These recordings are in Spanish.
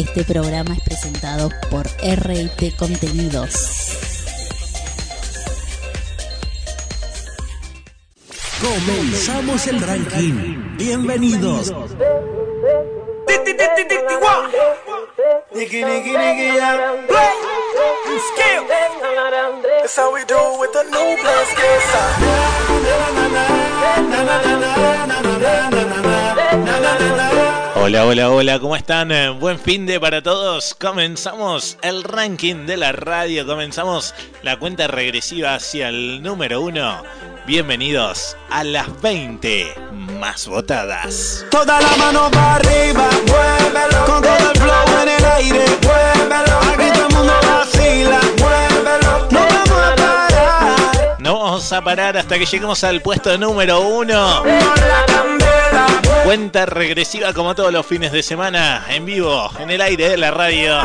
Este programa es presentado por RT Contenidos. Comenzamos el ranking. Bienvenidos. Hola, hola, hola, ¿cómo están? Eh, Buen fin de para todos. Comenzamos el ranking de la radio, comenzamos la cuenta regresiva hacia el número uno. Bienvenidos a las 20 más votadas. Toda la mano para arriba, muévelo. Con todo el flow en el aire, muévelo. Aquí todo el mundo muévelo. A parar hasta que lleguemos al puesto número uno. Cuenta regresiva como todos los fines de semana, en vivo, en el aire de la radio.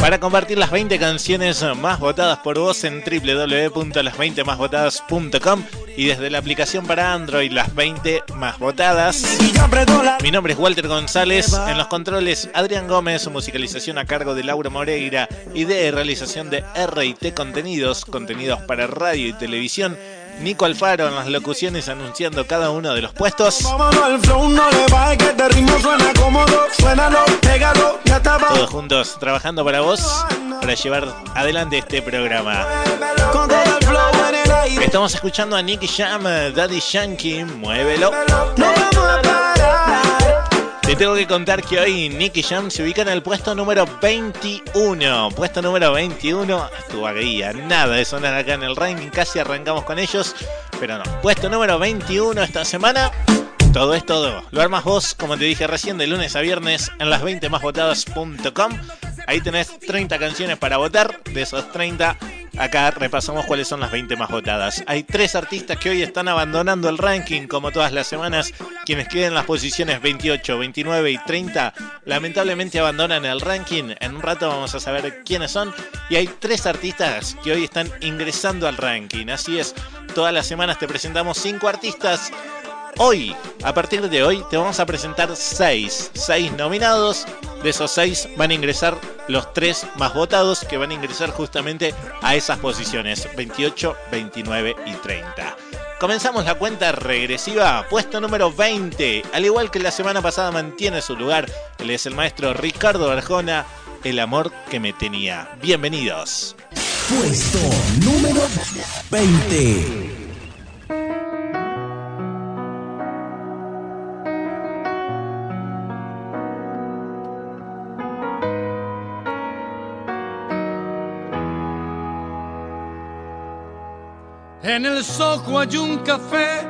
Para compartir las 20 canciones más votadas por vos en www.las20másvotadas.com y desde la aplicación para Android las 20 más votadas. Mi nombre es Walter González, en los controles Adrián Gómez, musicalización a cargo de Laura Moreira, y realización de RT Contenidos, contenidos para radio y televisión. Nico Alfaro en las locuciones anunciando cada uno de los puestos. Todos juntos trabajando para vos, para llevar adelante este programa. Estamos escuchando a Nicky Jam, Daddy Yankee, muévelo. No vamos a parar. Te tengo que contar que hoy Nicky Jam se ubica en el puesto número 21. Puesto número 21. Estuvo aquí nada de sonar acá en el ranking. Casi arrancamos con ellos. Pero no. Puesto número 21 esta semana. Todo es todo. Lo armas vos, como te dije recién, de lunes a viernes en las 20másvotadas.com. Ahí tenés 30 canciones para votar. De esos 30, acá repasamos cuáles son las 20 más votadas. Hay tres artistas que hoy están abandonando el ranking, como todas las semanas. Quienes queden en las posiciones 28, 29 y 30, lamentablemente abandonan el ranking. En un rato vamos a saber quiénes son. Y hay tres artistas que hoy están ingresando al ranking. Así es, todas las semanas te presentamos cinco artistas Hoy, a partir de hoy, te vamos a presentar 6. 6 nominados. De esos 6 van a ingresar los 3 más votados que van a ingresar justamente a esas posiciones 28, 29 y 30. Comenzamos la cuenta regresiva, puesto número 20. Al igual que la semana pasada mantiene su lugar, él es el maestro Ricardo Arjona, El amor que me tenía. Bienvenidos. Puesto número 20. En el Soho hay un café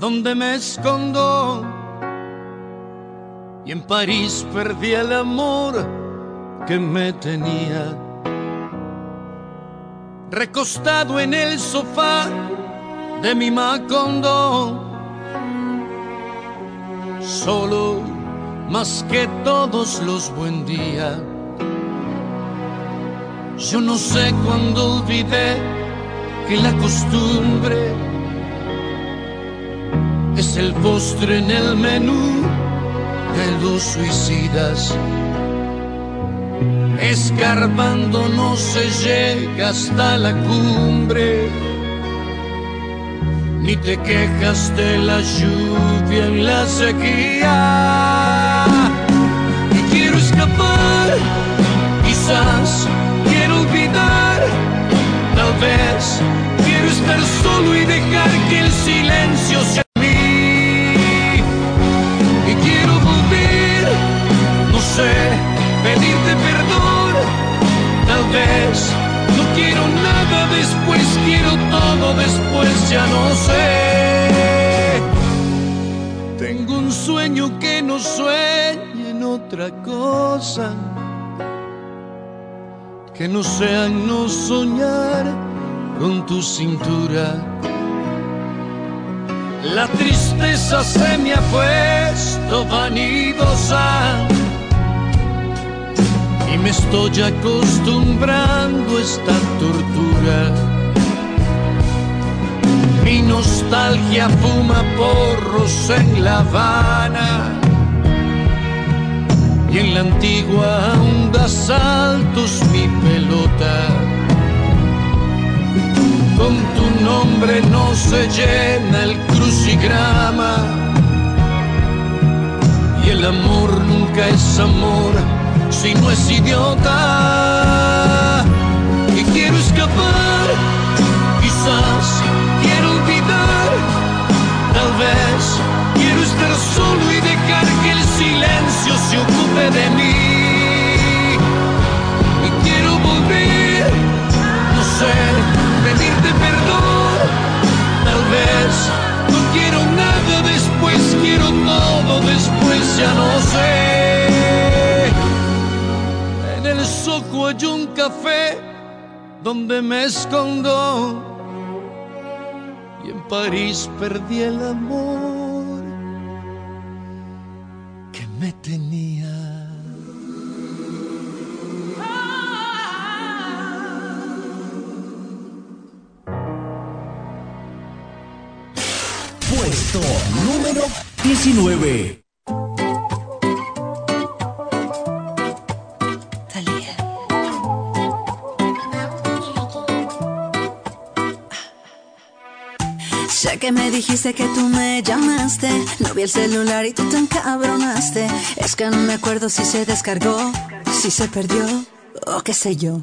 donde me escondo. Y en París perdí el amor que me tenía. Recostado en el sofá de mi Macondo. Solo más que todos los buen día. Yo no sé cuándo olvidé que la costumbre es el postre en el menú de los suicidas. Escarbando no se llega hasta la cumbre, ni te quejas de la lluvia en la sequía. Y quiero escapar, quizás quiero olvidar Tal vez estar solo y dejar que el silencio sea mí. Y quiero volver, no sé, pedirte perdón. Tal vez no quiero nada después, quiero todo después, ya no sé. Tengo un sueño que no sueñe en otra cosa que no sea no soñar con tu cintura. La tristeza se me ha puesto vanidosa y me estoy acostumbrando a esta tortura. Mi nostalgia fuma porros en La Habana y en la antigua onda saltos mi pelota. Con tu nombre no se llena el crucigrama y el amor nunca es amor si no es idiota. Y quiero escapar, quizás quiero olvidar, tal vez quiero estar solo y dejar que el silencio se ocupe de mí. Quiero nada después, quiero todo después, ya no sé. En el soco hay un café donde me escondo y en París perdí el amor que me tenía. Número 19. Sé que me dijiste que tú me llamaste. No vi el celular y tú te encabronaste. Es que no me acuerdo si se descargó, si se perdió o qué sé yo.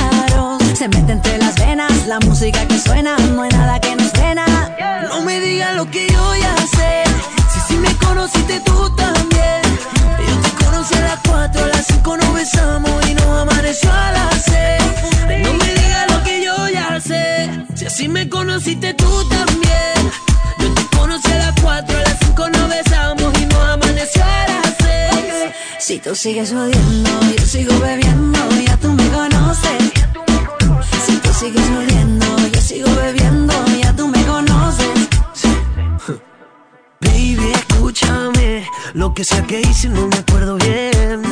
Se mete entre las venas la música que suena, no hay nada que nos frena. No me digas lo que yo ya sé. Si sí me conociste tú también. Yo te conocí a las 4, a las 5 nos besamos y nos amaneció a las 6. No me digas lo que yo ya sé. Si así me conociste tú también. Yo te conocí a las 4, a las 5 nos besamos y nos amaneció a las 6. Si tú sigues odiando, yo sigo bebiendo, ya tú me conoces. Sigues odiando, yo sigo bebiendo, ya tú me conoces. Baby, escúchame. Lo que sea que hice no me acuerdo bien.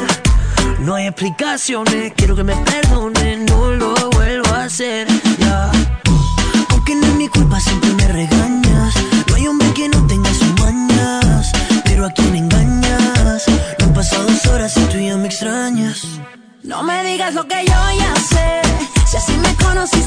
No hay explicaciones, quiero que me perdonen, no lo vuelvo a hacer. Ya. Aunque no es mi culpa, siempre me regañas. No hay hombre que no tenga sus mañas. Pero a quién engañas. No han pasado dos horas y tú ya me extrañas. No me digas lo que yo ya sé. Si así me conociste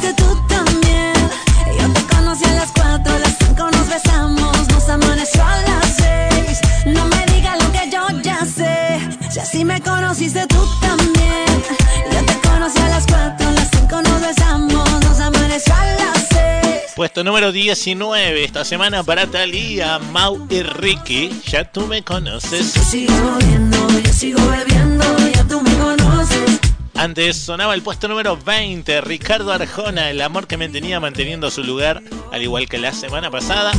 Puesto número 19 esta semana para Talía, Mau y Ricky. Ya tú me conoces. Yo sigo bebiendo, yo sigo bebiendo, ya tú me conoces. Antes sonaba el puesto número 20, Ricardo Arjona, el amor que me tenía manteniendo su lugar, al igual que la semana pasada.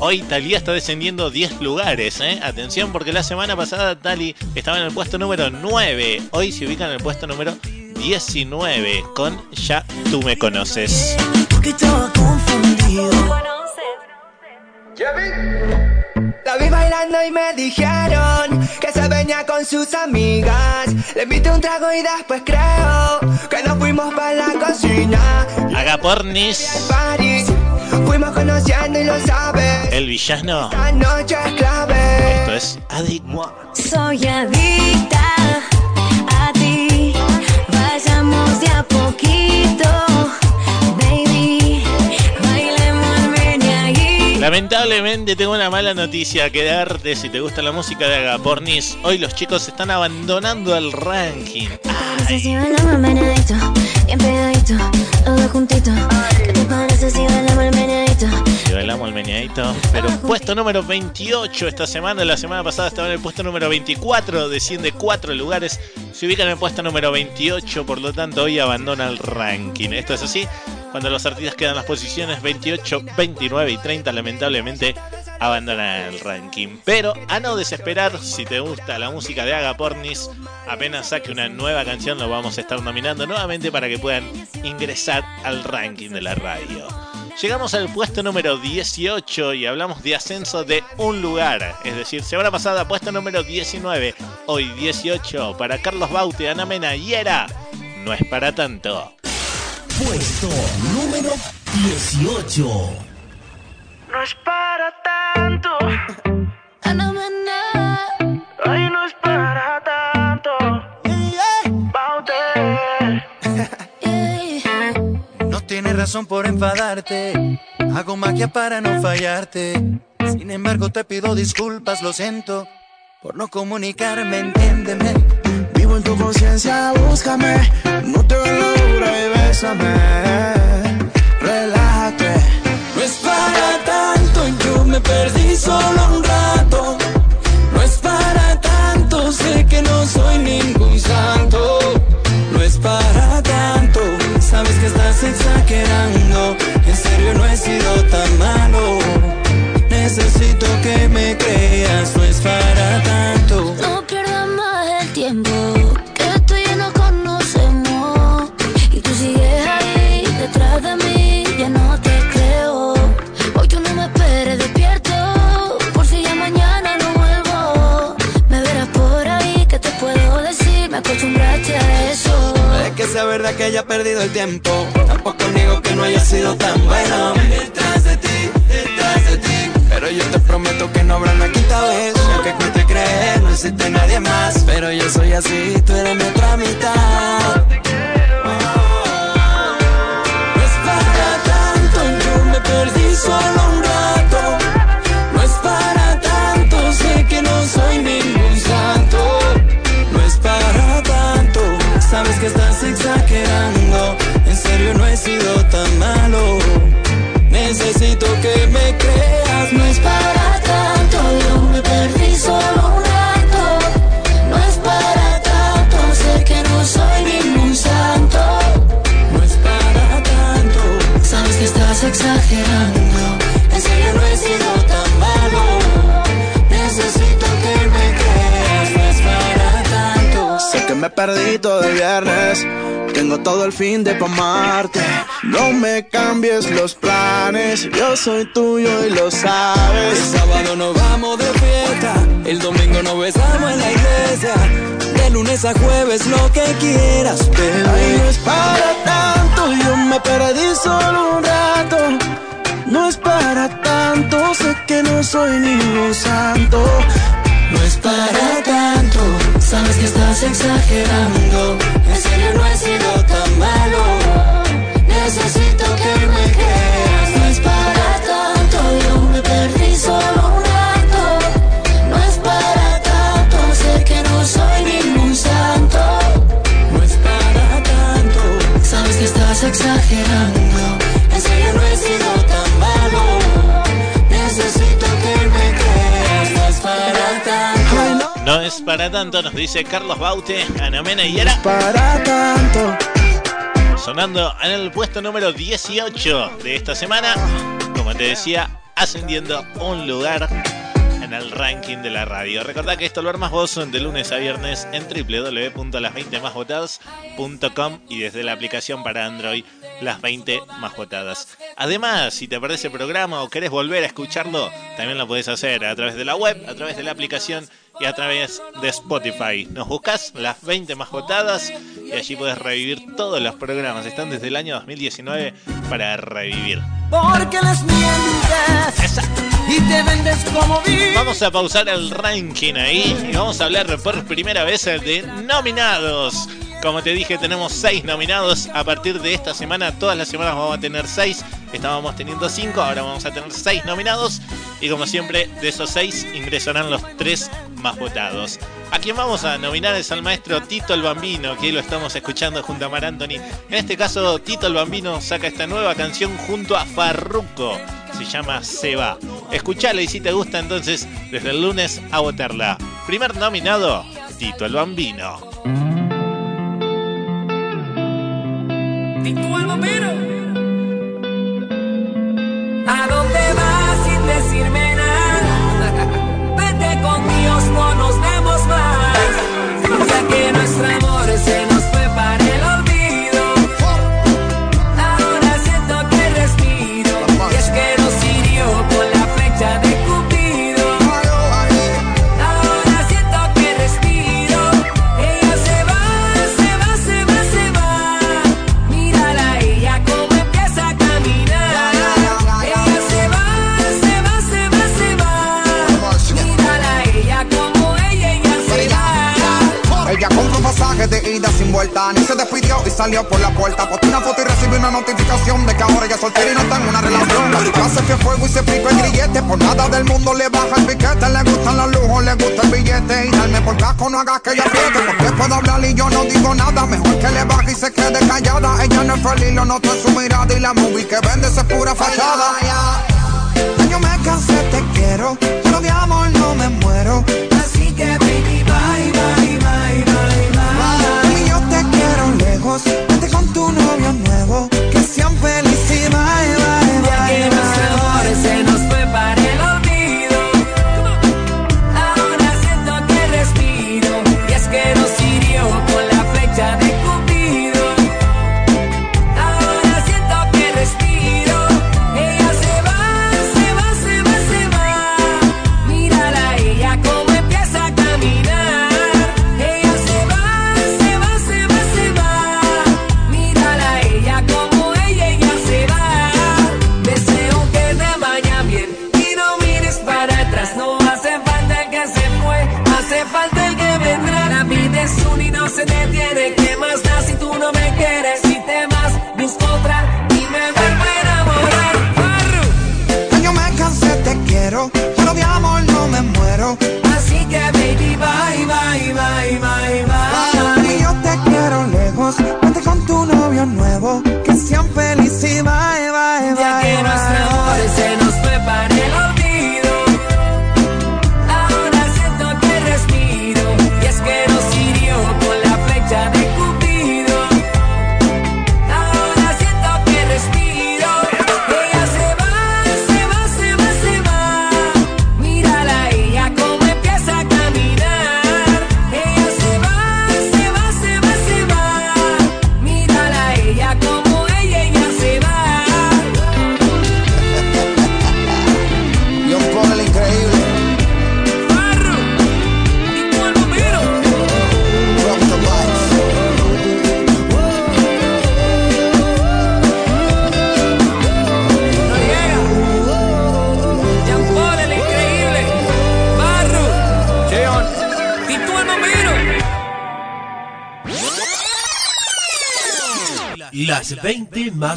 Hoy Talía está descendiendo 10 lugares, ¿eh? Atención porque la semana pasada Tali estaba en el puesto número 9. Hoy se ubica en el puesto número 19 con Ya tú me conoces. Porque estaba confundido. La vi bailando y me dijeron que se venía con sus amigas. Le invité un trago y después creo que nos fuimos para la cocina. Haga pornis, París, fuimos conociendo y lo sabes. el villano. La noche es clave. Esto es Addict. Soy adicta a ti. Vayamos de a poquito, Lamentablemente tengo una mala noticia que darte si te gusta la música de Agapornis. Hoy los chicos están abandonando el ranking. meneadito? Y bailamos el meneadito. Pero puesto número 28 esta semana. La semana pasada estaba en el puesto número 24. Desciende 4 lugares. Se ubica en el puesto número 28. Por lo tanto, hoy abandona el ranking. Esto es así. Cuando los artistas quedan las posiciones 28, 29 y 30, lamentablemente abandonan el ranking. Pero a no desesperar, si te gusta la música de Agapornis, apenas saque una nueva canción, lo vamos a estar nominando nuevamente para que puedan ingresar al ranking de la radio. Llegamos al puesto número 18 y hablamos de ascenso de un lugar. Es decir, semana pasada puesto número 19, hoy 18 para Carlos Baute, Ana Mena y era. No es para tanto. Puesto número 18. No es para tanto. Ay, no es para tanto. No tienes razón por enfadarte. Hago magia para no fallarte. Sin embargo, te pido disculpas, lo siento. Por no comunicarme, entiéndeme. Vivo en tu conciencia, búscame. No te dura y bésame. Relájate. No es para tanto, yo me perdí solo un rato. No es para tanto, sé que no soy ningún santo. No es para tanto, sabes que estás exagerando. En serio, no he sido tan malo. Necesito que me creas, no es para tanto. No pierdas más el tiempo. Verdad que haya perdido el tiempo. Tampoco niego que no haya sido tan bueno. Detrás de ti, detrás de ti. Pero yo te prometo que no habrá una quinta vez. Aunque cueste creer, no existe nadie más. Pero yo soy así, tú eres mi otra mitad. No es para tanto, yo me perdí solo un rato. El viernes. Tengo todo el fin de pa' amarte. No me cambies los planes. Yo soy tuyo y lo El sabes. sábado nos vamos de fiesta, el domingo nos besamos en la iglesia. De lunes a jueves lo que quieras, Ay, bebé. no es para tanto. Yo me perdí solo un rato. No es para tanto. Sé que no soy ningún santo. No es para tanto, sabes que estás exagerando. En serio no he sido tan malo. Necesito que me creas, No es para tanto, yo me perdí solo un rato. No es para tanto, sé que no soy ningún santo. no es para tanto. Sabes que estás exagerando. Es para tanto, nos dice Carlos Baute, Ana Mena y era para tanto. sonando en el puesto número 18 de esta semana. Como te decía, ascendiendo un lugar en el ranking de la radio. Recordá que esto lo armas vos de lunes a viernes en www.las20másvotadas.com y desde la aplicación para Android las 20 más votadas. Además, si te perdés el programa o querés volver a escucharlo, también lo podés hacer a través de la web, a través de la aplicación y a través de Spotify. Nos buscas las 20 más votadas y allí puedes revivir todos los programas. Están desde el año 2019 para revivir. Porque les mientes y te vendes como vi. Vamos a pausar el ranking ahí y vamos a hablar por primera vez de nominados. Como te dije, tenemos seis nominados. A partir de esta semana, todas las semanas vamos a tener seis. Estábamos teniendo cinco, ahora vamos a tener seis nominados. Y como siempre, de esos seis ingresarán los tres más votados. A quien vamos a nominar es al maestro Tito el Bambino, que lo estamos escuchando junto a Mar Anthony. En este caso, Tito el Bambino saca esta nueva canción junto a Farruko. Se llama Se va. Escuchala y si te gusta, entonces, desde el lunes a votarla. Primer nominado, Tito el Bambino. Tito el Bambino. ¿A dónde vas sin decirme nada? Vete con Dios, no nos vemos más. Ya que nuestro amor se nos Ni se despidió y salió por la puerta. Postó una foto y recibió una notificación De que ahora es soltera y no está en una relación. La casa que fuego y se pico el grillete. Por nada del mundo le baja el piquete. Le gustan los lujos, le gusta el billete. Y darme por casco no hagas que ella apriete. Porque puedo hablar y yo no digo nada Mejor que le baje y se quede callada. Ella no es feliz, lo noto en su mirada. Y la movie que vende es pura fachada. Ya yo me cansé, te quiero. Pero de amor no me muero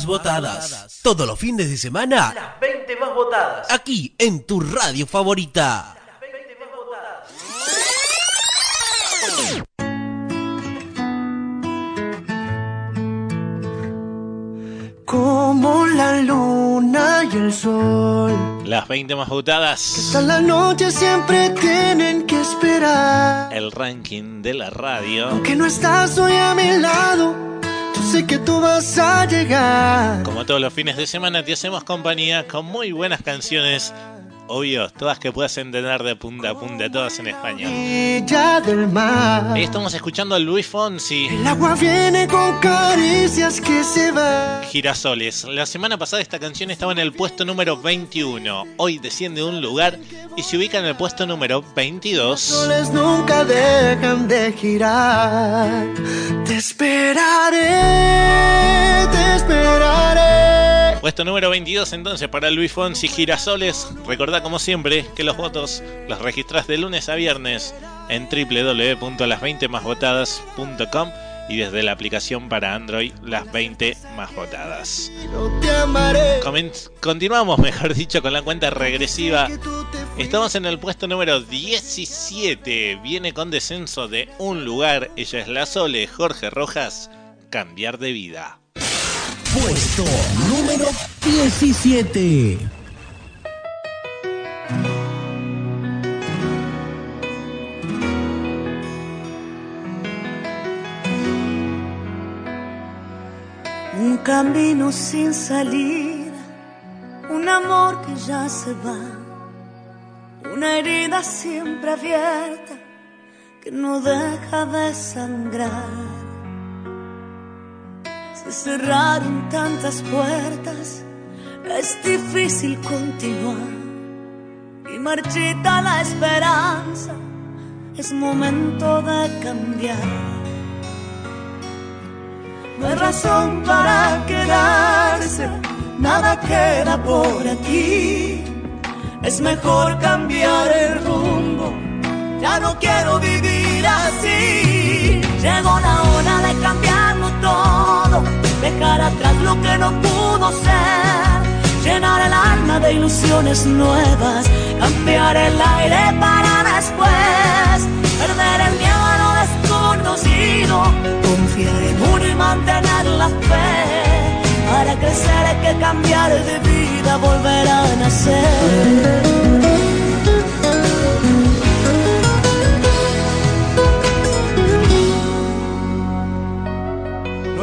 votadas. Todos los fines de semana. Las 20 más votadas. Aquí en tu radio favorita. Como la luna y el sol. Las 20 más votadas. Hasta la noche siempre tienen que esperar. El ranking de la radio. Que no estás hoy a mi lado. Sé que tú vas a llegar. Como todos los fines de semana te hacemos compañía con muy buenas canciones. Obvio, todas que puedas entender de punta a punta, todas en español. Orilla del mar. Ahí estamos escuchando a Luis Fonsi. El agua viene con caricias que se van. Girasoles. La semana pasada esta canción estaba en el puesto número 21. Hoy desciende un lugar y se ubica en el puesto número 22. soles nunca dejan de girar. Te esperaré, te esperaré. Puesto número 22 entonces para Luis Fonsi Girasoles. Recordá como siempre que los votos los registras de lunes a viernes en www.las20másvotadas.com y desde la aplicación para Android las 20 más votadas. Continuamos, mejor dicho, con la cuenta regresiva. Estamos en el puesto número 17. Viene con descenso de un lugar. Ella es la Sole, Jorge Rojas. Cambiar de vida. Puesto número 17. Un camino sin salida, un amor que ya se va, una herida siempre abierta que no deja de sangrar. Cerraron tantas puertas, es difícil continuar y marchita la esperanza, es momento de cambiar. No hay razón para quedarse, nada queda por aquí. Es mejor cambiar el rumbo, ya no quiero vivir así. Llegó la hora de cambiarlo todo, dejar atrás lo que no pudo ser. Llenar el alma de ilusiones nuevas, cambiar el aire para después. Perder el miedo a lo desconocido, confiar en uno y mantener la fe. Para crecer hay que cambiar de vida, volver a nacer.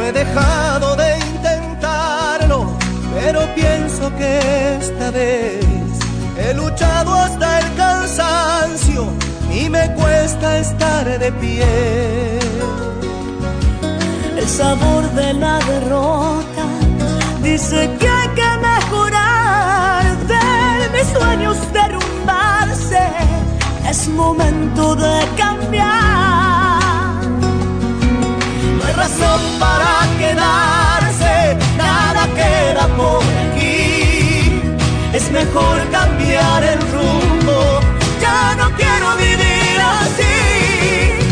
He dejado de intentarlo, pero pienso que esta vez he luchado hasta el cansancio y me cuesta estar de pie. El sabor de la derrota dice que hay que mejorar, ver mis sueños derrumbarse. Es momento de cambiar. Razón para quedarse, nada queda por aquí. Es mejor cambiar el rumbo, ya no quiero vivir así.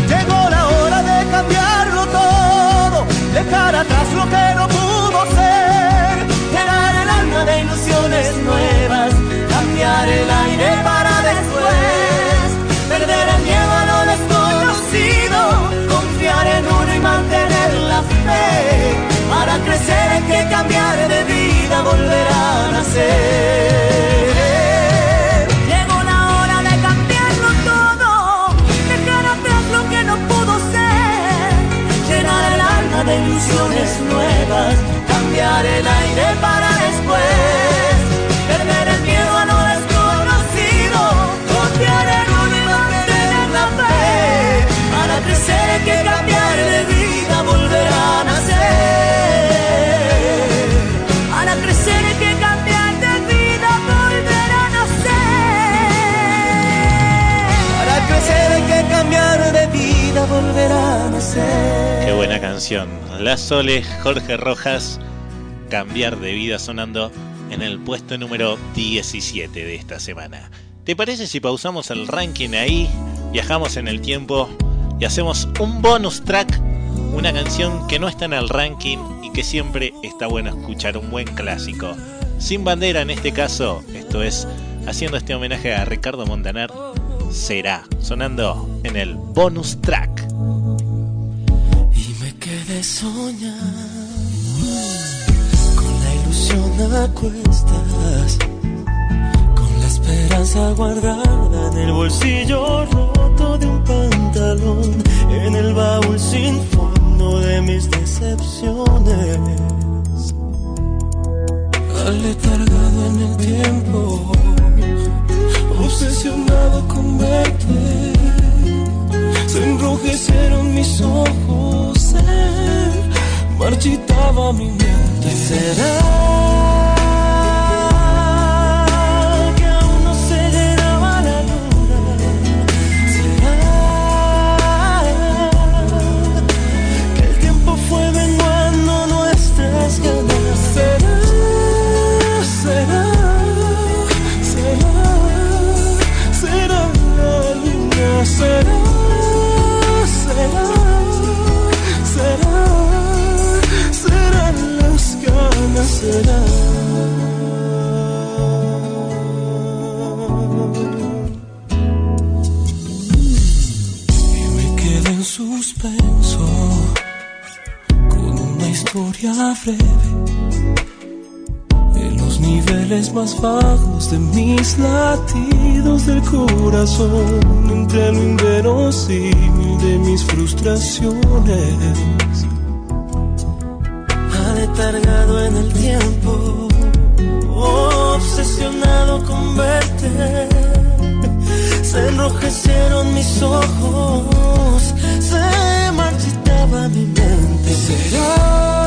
Llegó la hora de cambiarlo todo, dejar atrás lo que no pudo ser. Llenar el alma de ilusiones nuevas, cambiar el aire para cambiar de vida, volver a nacer. Llegó la hora de cambiarlo todo, dejar atrás lo que no pudo ser, llenar el alma de ilusiones nuevas, cambiar el aire para canción. La Sole, Jorge Rojas. Cambiar de vida sonando en el puesto número 17 de esta semana. ¿Te parece si pausamos el ranking ahí, viajamos en el tiempo y hacemos un bonus track? Una canción que no está en el ranking y que siempre está bueno escuchar un buen clásico. Sin bandera en este caso, esto es haciendo este homenaje a Ricardo Montaner, será sonando en el bonus track. Quedé soñando con la ilusión a cuestas, con la esperanza guardada en el bolsillo roto de un pantalón, en el baúl sin fondo de mis decepciones. Aletargado en el tiempo, obsesionado con verte. Se enrojecieron mis ojos, se marchitaba mi mente. ¿Será más en los niveles más bajos de mis latidos del corazón, entre lo inverosímil de mis frustraciones. Aletargado en el tiempo, obsesionado con verte, se enrojecieron mis ojos, se marchitaba mi mente. Será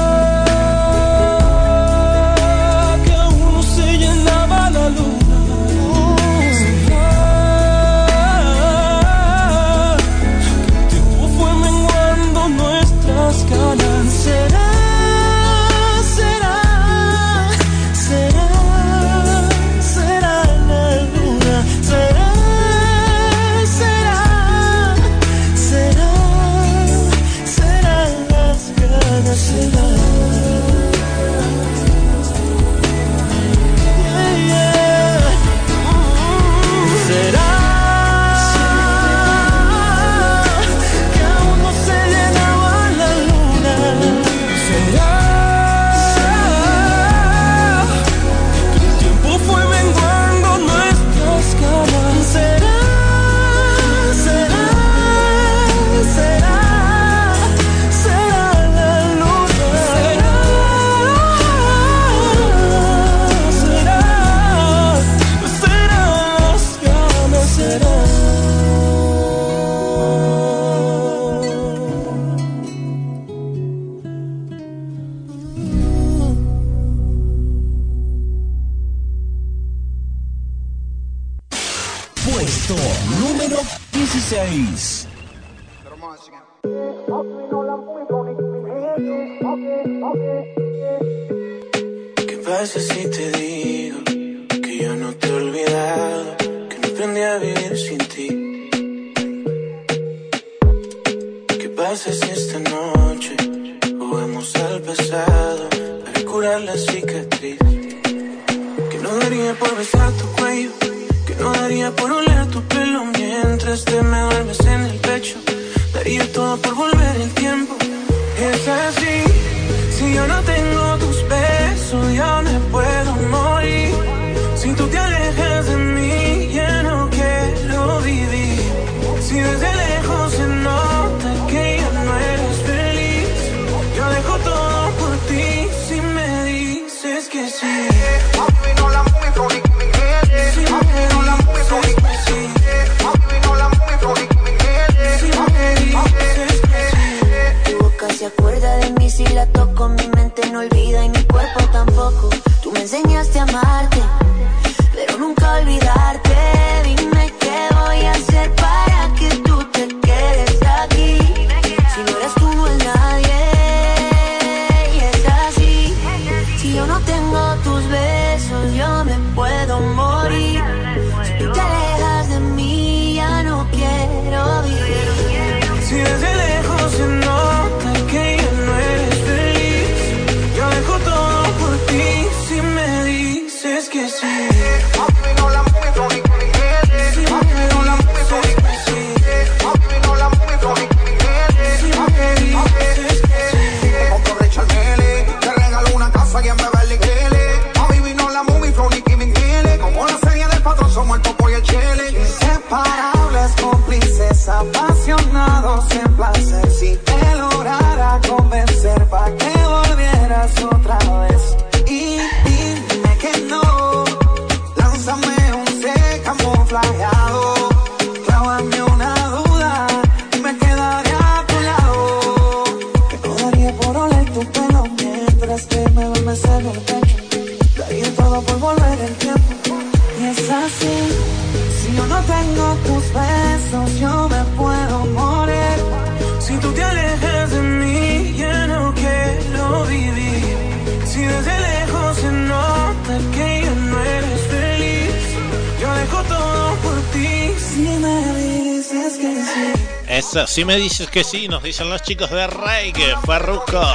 Si me dices que sí, nos dicen los chicos de Reggae, Farruko,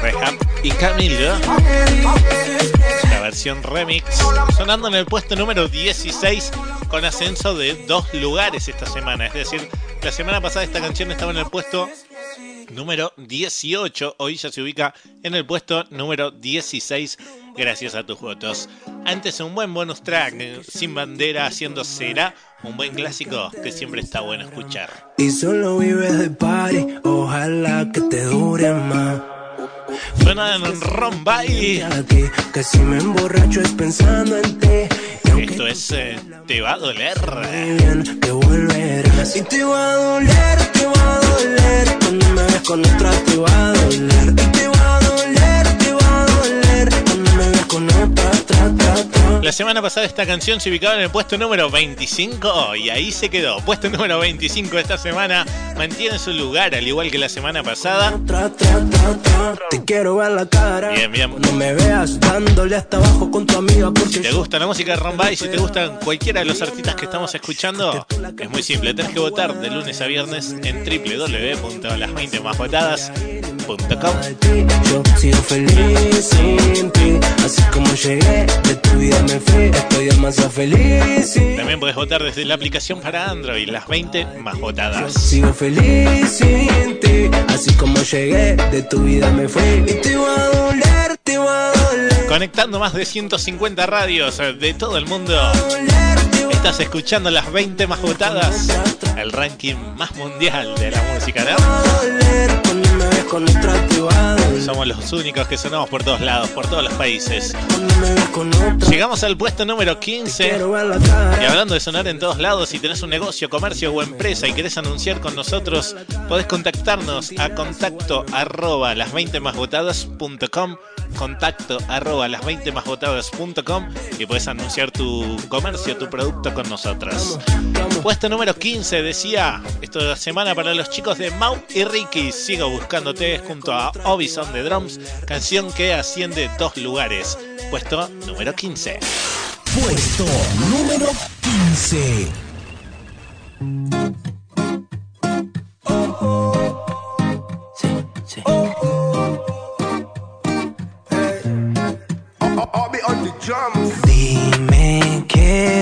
Rehab y Camilo. ¿eh? La versión remix, sonando en el puesto número 16 con ascenso de dos lugares esta semana. Es decir, la semana pasada esta canción estaba en el puesto número 18, hoy ya se ubica en el puesto número 16 gracias a tus votos. Antes un buen bonus track, eh, sin bandera haciendo cera, un buen clásico que siempre está bueno escuchar. Y solo vives de party, ojalá que te dure más. Suena en Rombay. Que, si me emborracho es pensando en ti. Esto es eh, Te va a doler. Te volverás. Y te va a doler, te va a doler. Cuando me ves con otra te va a doler. Y te va a doler, La semana pasada esta canción se ubicaba en el puesto número 25 y ahí se quedó. Puesto número 25 esta semana mantiene su lugar al igual que la semana pasada. Te quiero ver la cara. Bien, bien. No me veas dándole hasta abajo con tu amiga porque Si te gusta la música de Rombay, si te gustan cualquiera de los artistas que estamos escuchando, es muy simple. Tenés que votar de lunes a viernes en www.las20másvotadas.com. Yo sigo feliz sin ti, así como llegué de tu vida me fui, estoy demasiado feliz También podés votar desde la aplicación para Android, las 20 más votadas. Sigo feliz sin ti, así como llegué de tu vida me fui y te va a doler, te va a doler. Conectando más de 150 radios de todo el mundo. Estás escuchando las 20 más votadas, el ranking más mundial de la música, ¿no? Con. Somos los únicos que sonamos por todos lados, por todos los países. Llegamos al puesto número 15. quiero ver la cara. Y hablando de sonar en todos lados, si tenés un negocio, comercio o empresa y querés anunciar con nosotros, podés contactarnos a contacto arroba las 20 másvotadas.com contacto arroba las 20 másvotadas.com y podés anunciar tu comercio, tu producto con nosotros. Puesto número 15, decía, esto de la semana para los chicos de Mau y Ricky, sigo junto a Obison de Drums, canción que asciende dos lugares. Puesto número 15. Puesto número 15. Dime qué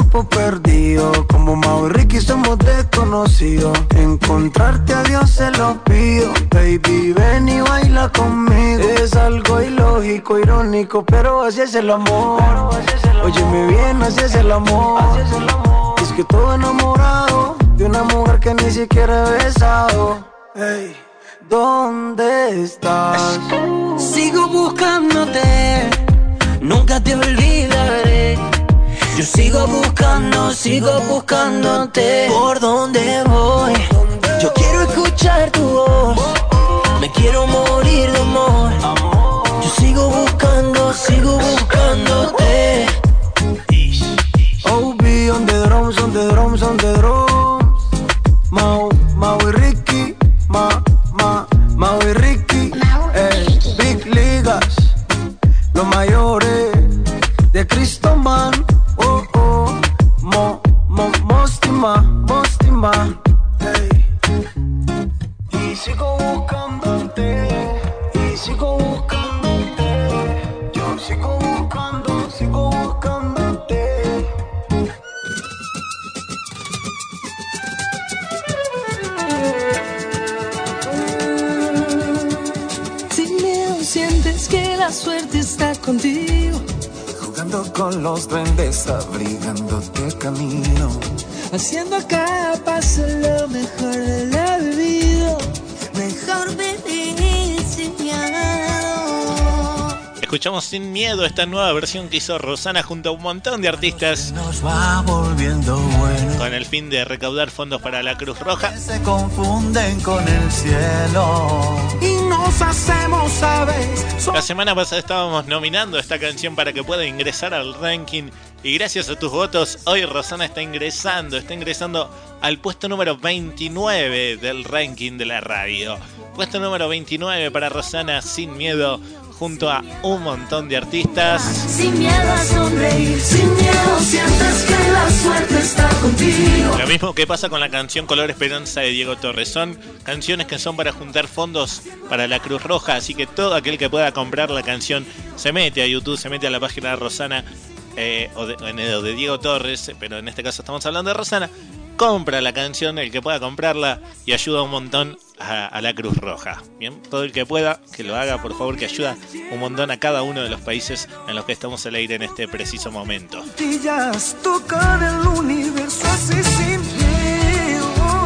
perdido. Como Mau somos desconocidos. Encontrarte a Dios se lo pido. Baby, ven y baila conmigo. Es algo ilógico, irónico Pero así es el amor. Óyeme bien, así es el amor. Es que todo enamorado De una mujer que ni siquiera he besado. Ey, ¿dónde estás? Sigo buscándote, nunca te olvidaré. Yo sigo buscando, sigo buscándote. ¿Por dónde voy? Yo quiero escuchar tu voz. Me quiero morir de amor. Yo sigo buscando, sigo buscándote. OB on the drums, on the drums, on the drums. Mau, Mau y Ricky, Ma, Ma, Mau y Ricky. Ey, Big Ligas, los mayores de Cristo Man. Mostima, Hey. Y sigo buscándote, y sigo buscándote. Yo sigo buscando, sigo buscándote. Sin miedo sientes que la suerte está contigo. Jugando con los duendes, abrigándote camino Haciendo cada paso lo mejor de la vida. Mejor vivir sin miedo. Escuchamos sin miedo esta nueva versión que hizo Rosana junto a un montón de artistas Nos va volviendo bueno. con el fin de recaudar fondos para la Cruz Roja. Se confunden con el cielo. Y nos hacemos aves. La semana pasada estábamos nominando esta canción para que pueda ingresar al ranking y gracias a tus votos hoy Rosana está ingresando, está ingresando al puesto número 29 del ranking de la radio. Puesto número 29 para Rosana sin miedo junto a un montón de artistas. Sin miedo a sonreír, sin miedo sientes que la suerte está contigo. Lo mismo que pasa con la canción Color Esperanza de Diego Torres. Son canciones que son para juntar fondos para la Cruz Roja, así que todo aquel que pueda comprar la canción se mete a YouTube, se mete a la página de Rosana eh, o, de, o de Diego Torres, pero en este caso estamos hablando de Rosana. Compra la canción, el que pueda comprarla y ayuda un montón a, la Cruz Roja. Bien, todo el que pueda, que lo haga, por favor, que ayuda un montón a cada uno de los países en los que estamos al aire en este preciso momento. Tocan el universo así sin miedo.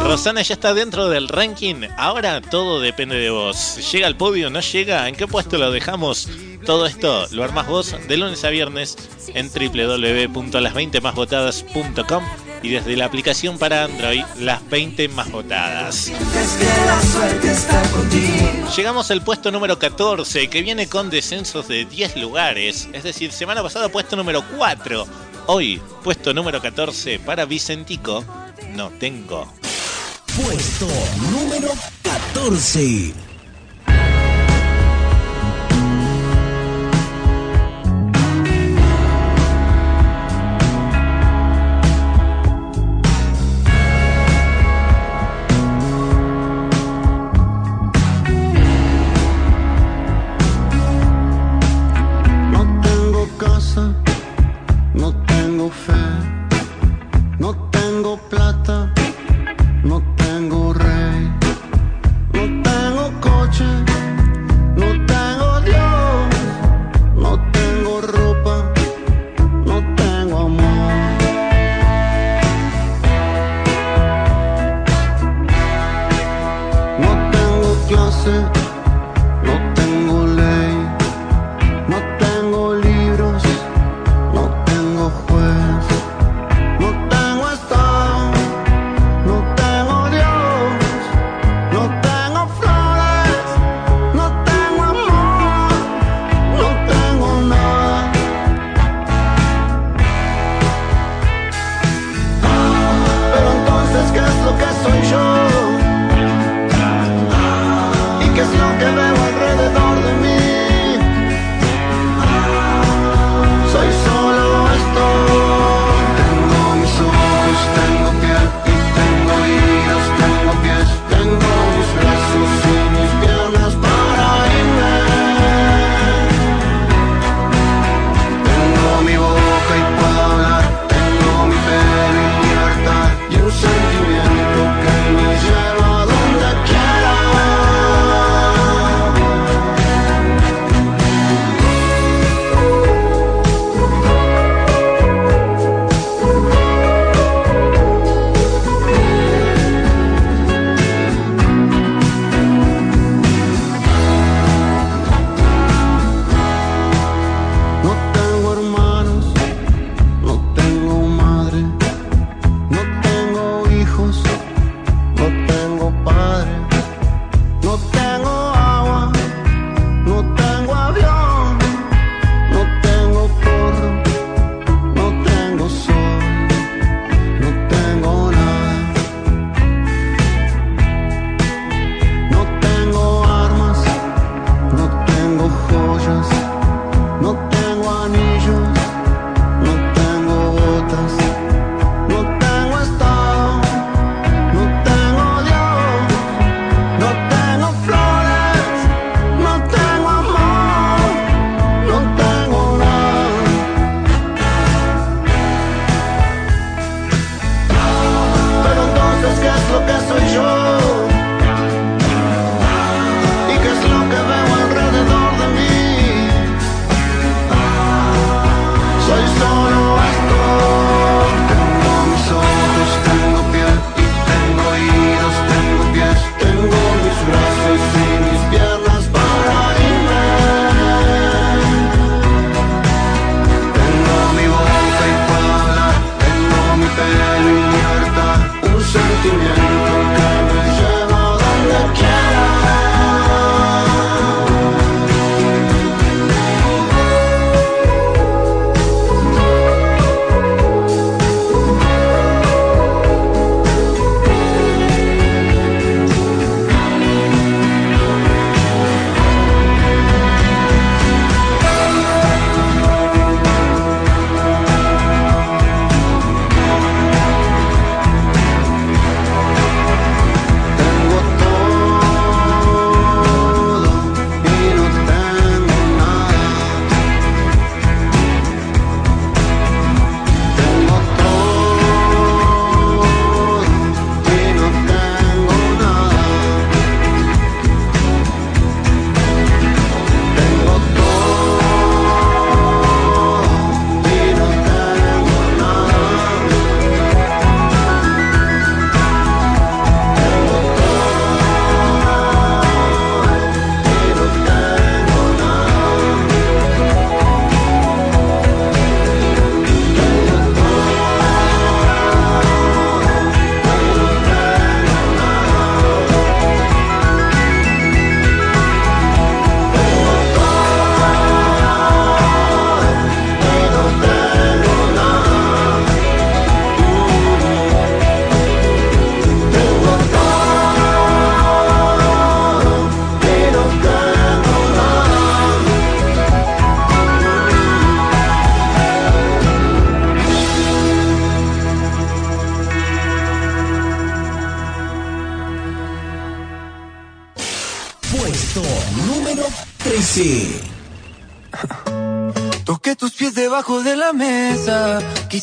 Rosana ya está dentro del ranking. Ahora todo depende de vos. ¿Llega al podio? ¿No llega? ¿En qué puesto lo dejamos? Todo esto lo armás vos de lunes a viernes en www.las20másvotadas.com y desde la aplicación para Android, las 20 más votadas. Llegamos al puesto número 14, que viene con descensos de 10 lugares. Es decir, semana pasada puesto número 4. Hoy, puesto número 14 para Vicentico. No tengo. Puesto número 14.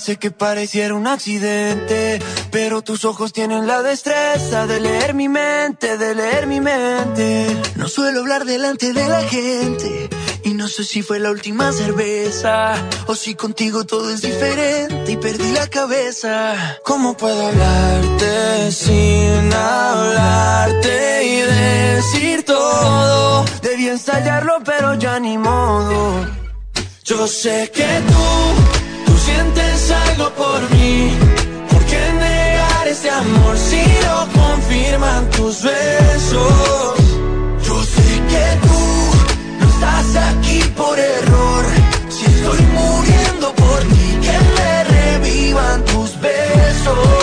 Quise que pareciera un accidente. Pero tus ojos tienen la destreza de leer mi mente, de leer mi mente. No suelo hablar delante de la gente. Y no sé si fue la última cerveza. O si contigo todo es diferente y perdí la cabeza. ¿Cómo puedo hablarte sin hablarte y decir todo? Debí ensayarlo, pero ya ni modo. Yo sé que tú, ¿Por qué negar ese amor si lo confirman tus besos? Yo sé que tú no estás aquí por error. Si estoy muriendo por ti, que me revivan tus besos.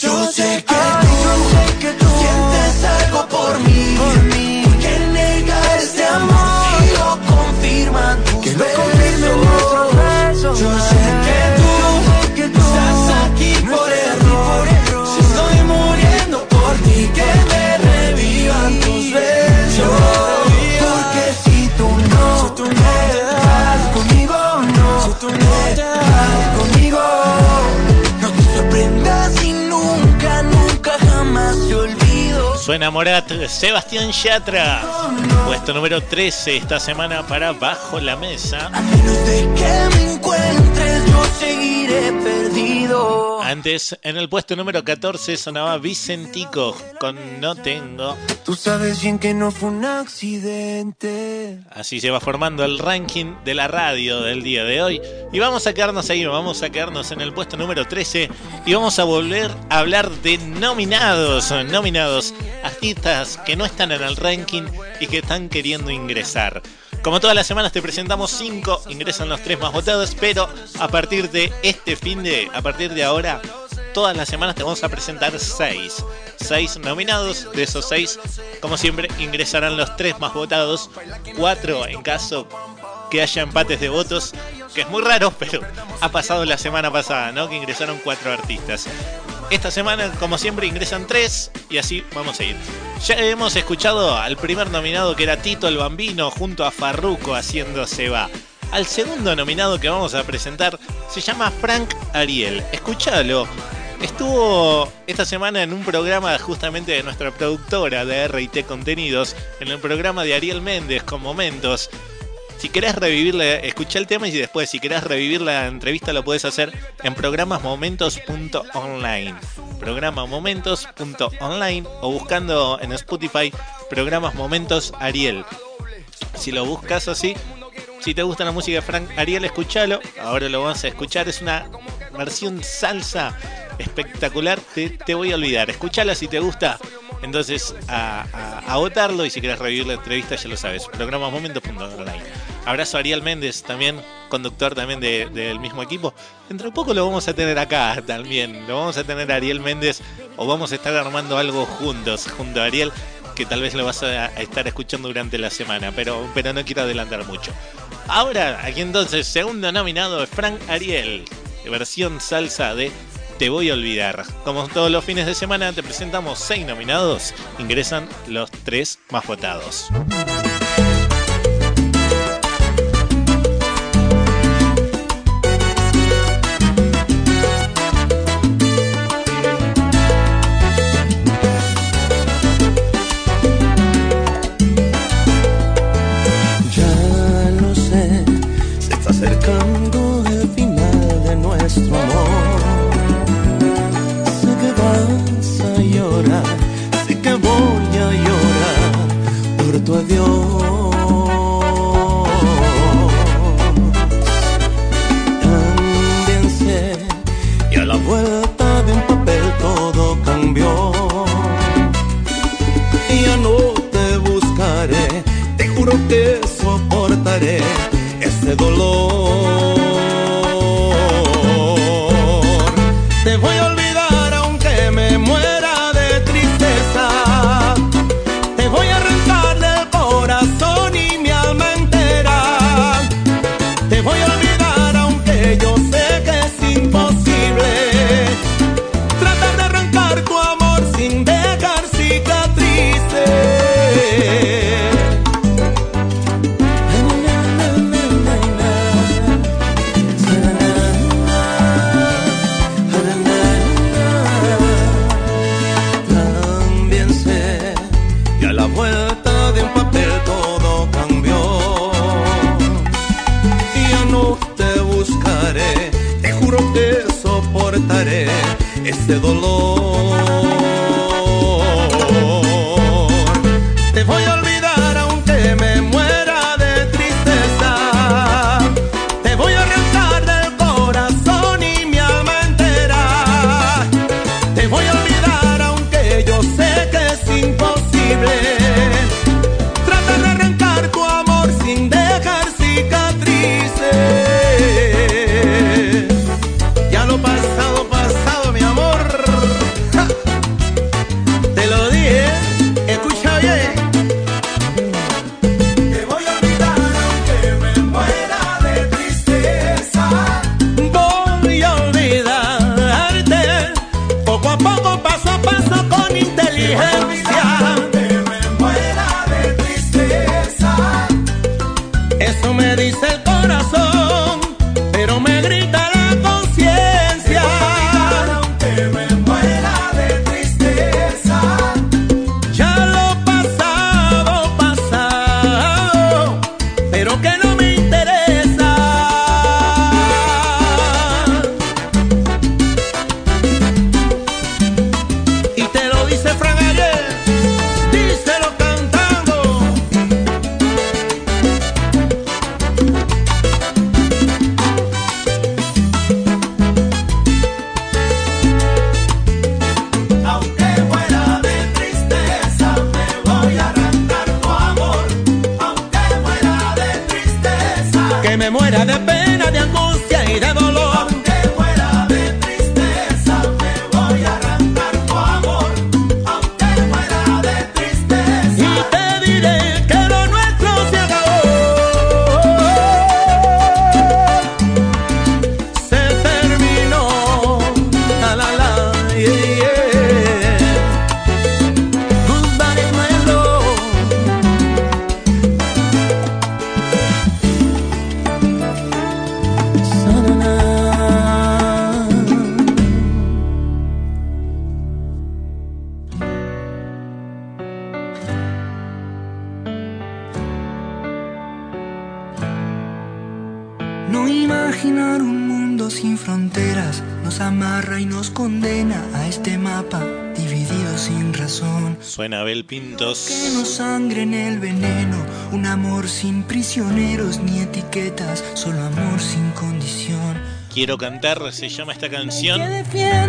Yo sé que tú, yo sé que tú sientes algo por mí. Por mí. Que negar este amor si lo confirman tus que besos. Yo sé Suena Morat, Sebastián Yatra. Puesto número 13 esta semana para Bajo la Mesa. De que me encuentres, yo seguiré perdido. Antes, en el puesto número 14 sonaba Vicentico con No Tengo. Tú sabes bien que no fue un accidente. Así se va formando el ranking de la radio del día de hoy. Y vamos a quedarnos ahí, vamos a quedarnos en el puesto número 13 y vamos a volver a hablar de nominados. Nominados, artistas que no están en el ranking y que están queriendo ingresar. Como todas las semanas te presentamos 5, ingresan los 3 más votados, pero a partir de este fin de, a partir de ahora, todas las semanas te vamos a presentar 6. 6 nominados, de esos 6, como siempre, ingresarán los 3 más votados, 4 en caso que haya empates de votos, que es muy raro, pero ha pasado la semana pasada, ¿no? Que ingresaron 4 artistas. Esta semana, como siempre, ingresan 3 y así vamos a ir. Ya hemos escuchado al primer nominado que era Tito el Bambino junto a Farruko haciendo Se va. Al segundo nominado que vamos a presentar se llama Frank Ariel. Escúchalo. Estuvo esta semana en un programa justamente de nuestra productora de RT Contenidos, en el programa de Ariel Méndez con momentos. Si querés revivirla, escucha el tema y después si querés revivir la entrevista lo puedes hacer en programasmomentos.online. Programamomentos.online o buscando en Spotify Programas Momentos Ariel. Si lo buscas así, si te gusta la música de Frank Ariel, escúchalo. Ahora lo vamos a escuchar, es una versión salsa espectacular. Te, te voy a olvidar. Escúchala si te gusta. Entonces, a, a, votarlo y si querés revivir la entrevista, ya lo sabes. Programasmomentos.online. Abrazo a Ariel Méndez, también conductor también de- del mismo equipo. Dentro de poco lo vamos a tener acá también. Lo vamos a tener a Ariel Méndez o vamos a estar armando algo juntos, junto a Ariel, que tal vez lo vas a, a estar escuchando durante la semana, pero, pero no quiero adelantar mucho. Ahora, aquí entonces, segundo nominado es Frank Ariel, versión salsa de Te voy a olvidar. Como todos los fines de semana te presentamos seis nominados, ingresan los tres más votados. Tu adiós. También y a la vuelta de un papel todo cambió. Ya no te buscaré, te juro que soportaré Quiero cantar, se llama esta canción.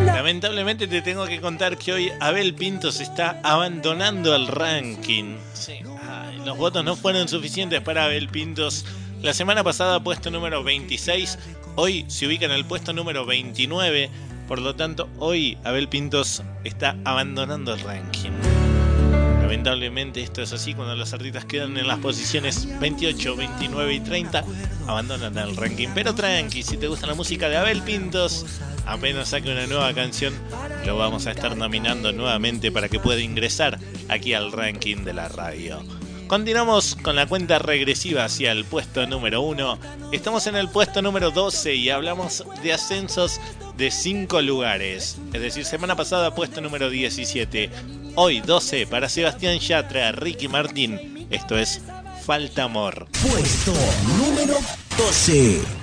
Lamentablemente te tengo que contar que hoy Abel Pintos está abandonando el ranking. Sí. Ay, los votos no fueron suficientes para Abel Pintos. La semana pasada puesto número 26, hoy se ubica en el puesto número 29. Por lo tanto, hoy Abel Pintos está abandonando el ranking. Lamentablemente esto es así cuando los artistas quedan en las posiciones 28, 29 y 30, abandonan el ranking. Pero tranqui, si te gusta la música de Abel Pintos, apenas saque una nueva canción, lo vamos a estar nominando nuevamente para que pueda ingresar aquí al ranking de la radio. Continuamos con la cuenta regresiva hacia el puesto número 1. Estamos en el puesto número 12 y hablamos de ascensos de 5 lugares. Es decir, semana pasada puesto número 17. Hoy 12 para Sebastián Yatra, Ricky Martín. Esto es Falta Amor. Puesto número 12.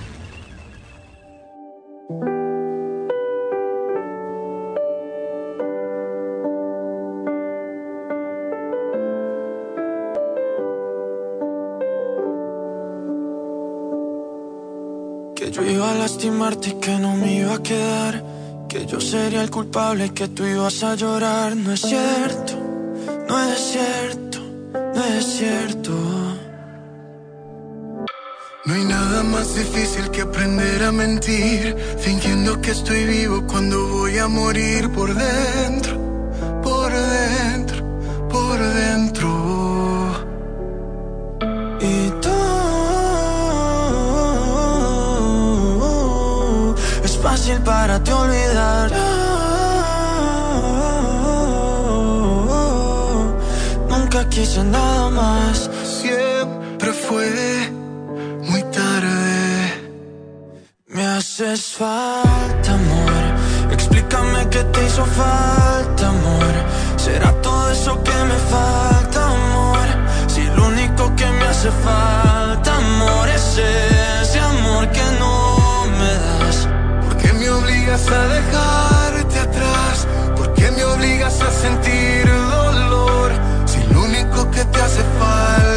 Y que no me iba a quedar. Que yo sería el culpable que tú ibas a llorar. No es cierto, no es cierto, no es cierto. No hay nada más difícil que aprender a mentir, fingiendo que estoy vivo cuando voy a morir por dentro, por dentro, por dentro. Para ti olvidar. Nunca quise nada más. Siempre fue muy tarde. Me haces falta, amor. Explícame qué te hizo falta, amor. ¿Será todo eso que me falta, amor? Si lo único que me hace falta, obligas a dejarte atrás? ¿Por qué me obligas a sentir dolor? Si lo único que te hace falta,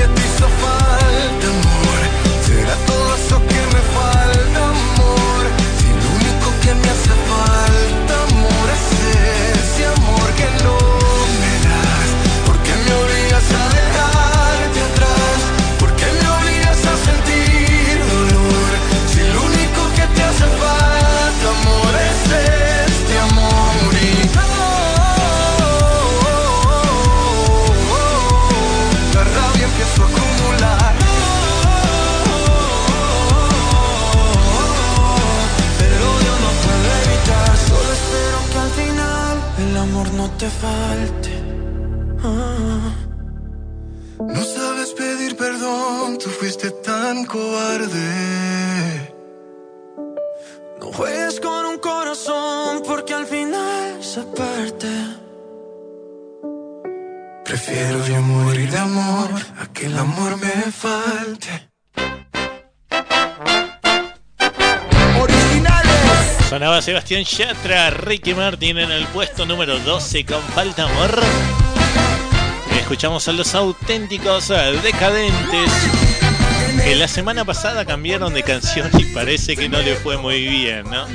Qué te hizo falta, amor. ¿Será todo eso que me falta, amor? Te falte. Ah. No sabes pedir perdón, tú fuiste tan cobarde. No juegues con un corazón porque al final se parte. Prefiero yo morir de amor a que el amor me falte. Sonaba Sebastián Yatra, Ricky Martin en el puesto número 12 con Falta Amor. Escuchamos a los auténticos eh, decadentes que la semana pasada cambiaron de canción y parece que no le fue muy bien, ¿no?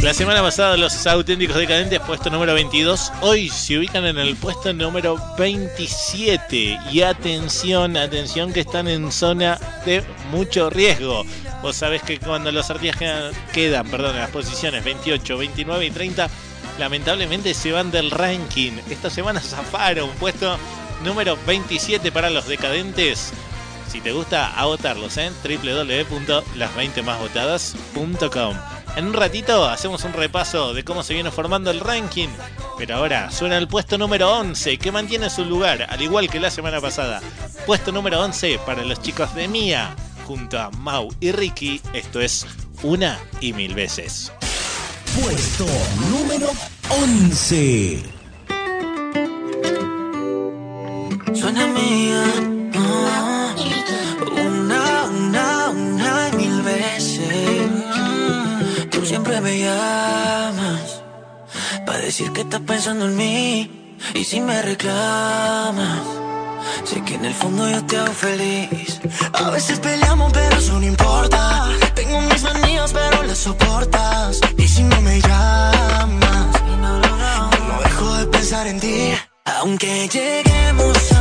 La semana pasada los auténticos decadentes puesto número 22, hoy se ubican en el puesto número 27 y atención, atención que están en zona de mucho riesgo. Vos sabés que cuando los artistas quedan, perdón, en las posiciones 28, 29 y 30, lamentablemente se van del ranking. Esta semana zafaron, puesto número 27 para los decadentes. Si te gusta, a votarlos en www.las20másvotadas.com. En un ratito hacemos un repaso de cómo se viene formando el ranking. Pero ahora suena el puesto número 11, que mantiene su lugar, al igual que la semana pasada. Puesto número 11 para los chicos de Mía, junto a Mau y Ricky. Esto es una y mil veces. Puesto número 11. Suena mía. ah, Una, una, una y mil veces. Tú siempre me llamas. Para decir que estás pensando en mí. Y si me reclamas. Sé que en el fondo yo te hago feliz. A veces peleamos, pero eso no importa. Tengo mis manías, pero las soportas. Y si no me llamas, no dejo de pensar en ti. Aunque lleguemos a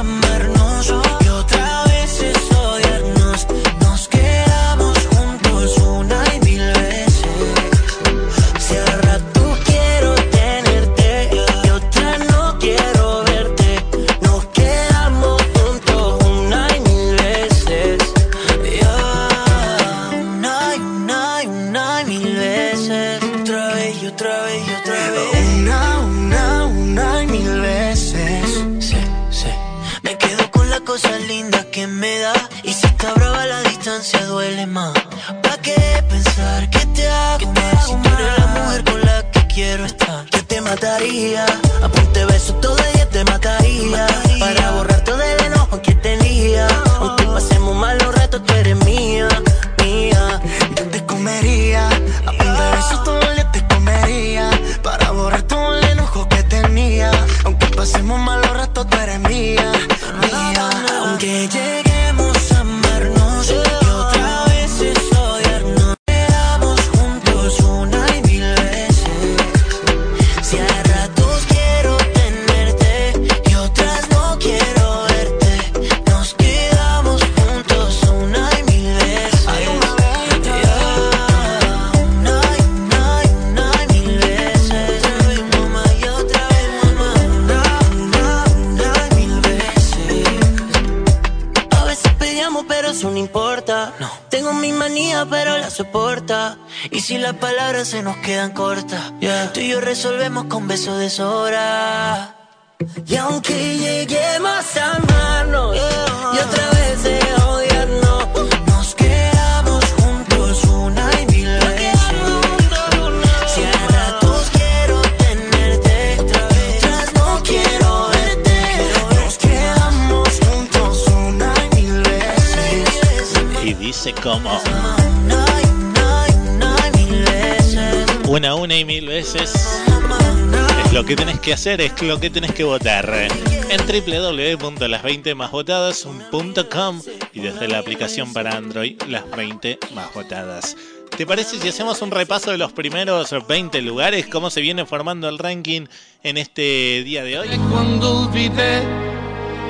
que hacer, es lo que tenés que votar. En www.las20másvotadas.com y desde la aplicación para Android, las 20 más votadas. ¿Te parece si hacemos un repaso de los primeros 20 lugares? ¿Cómo se viene formando el ranking en este día de hoy? Cuando olvidé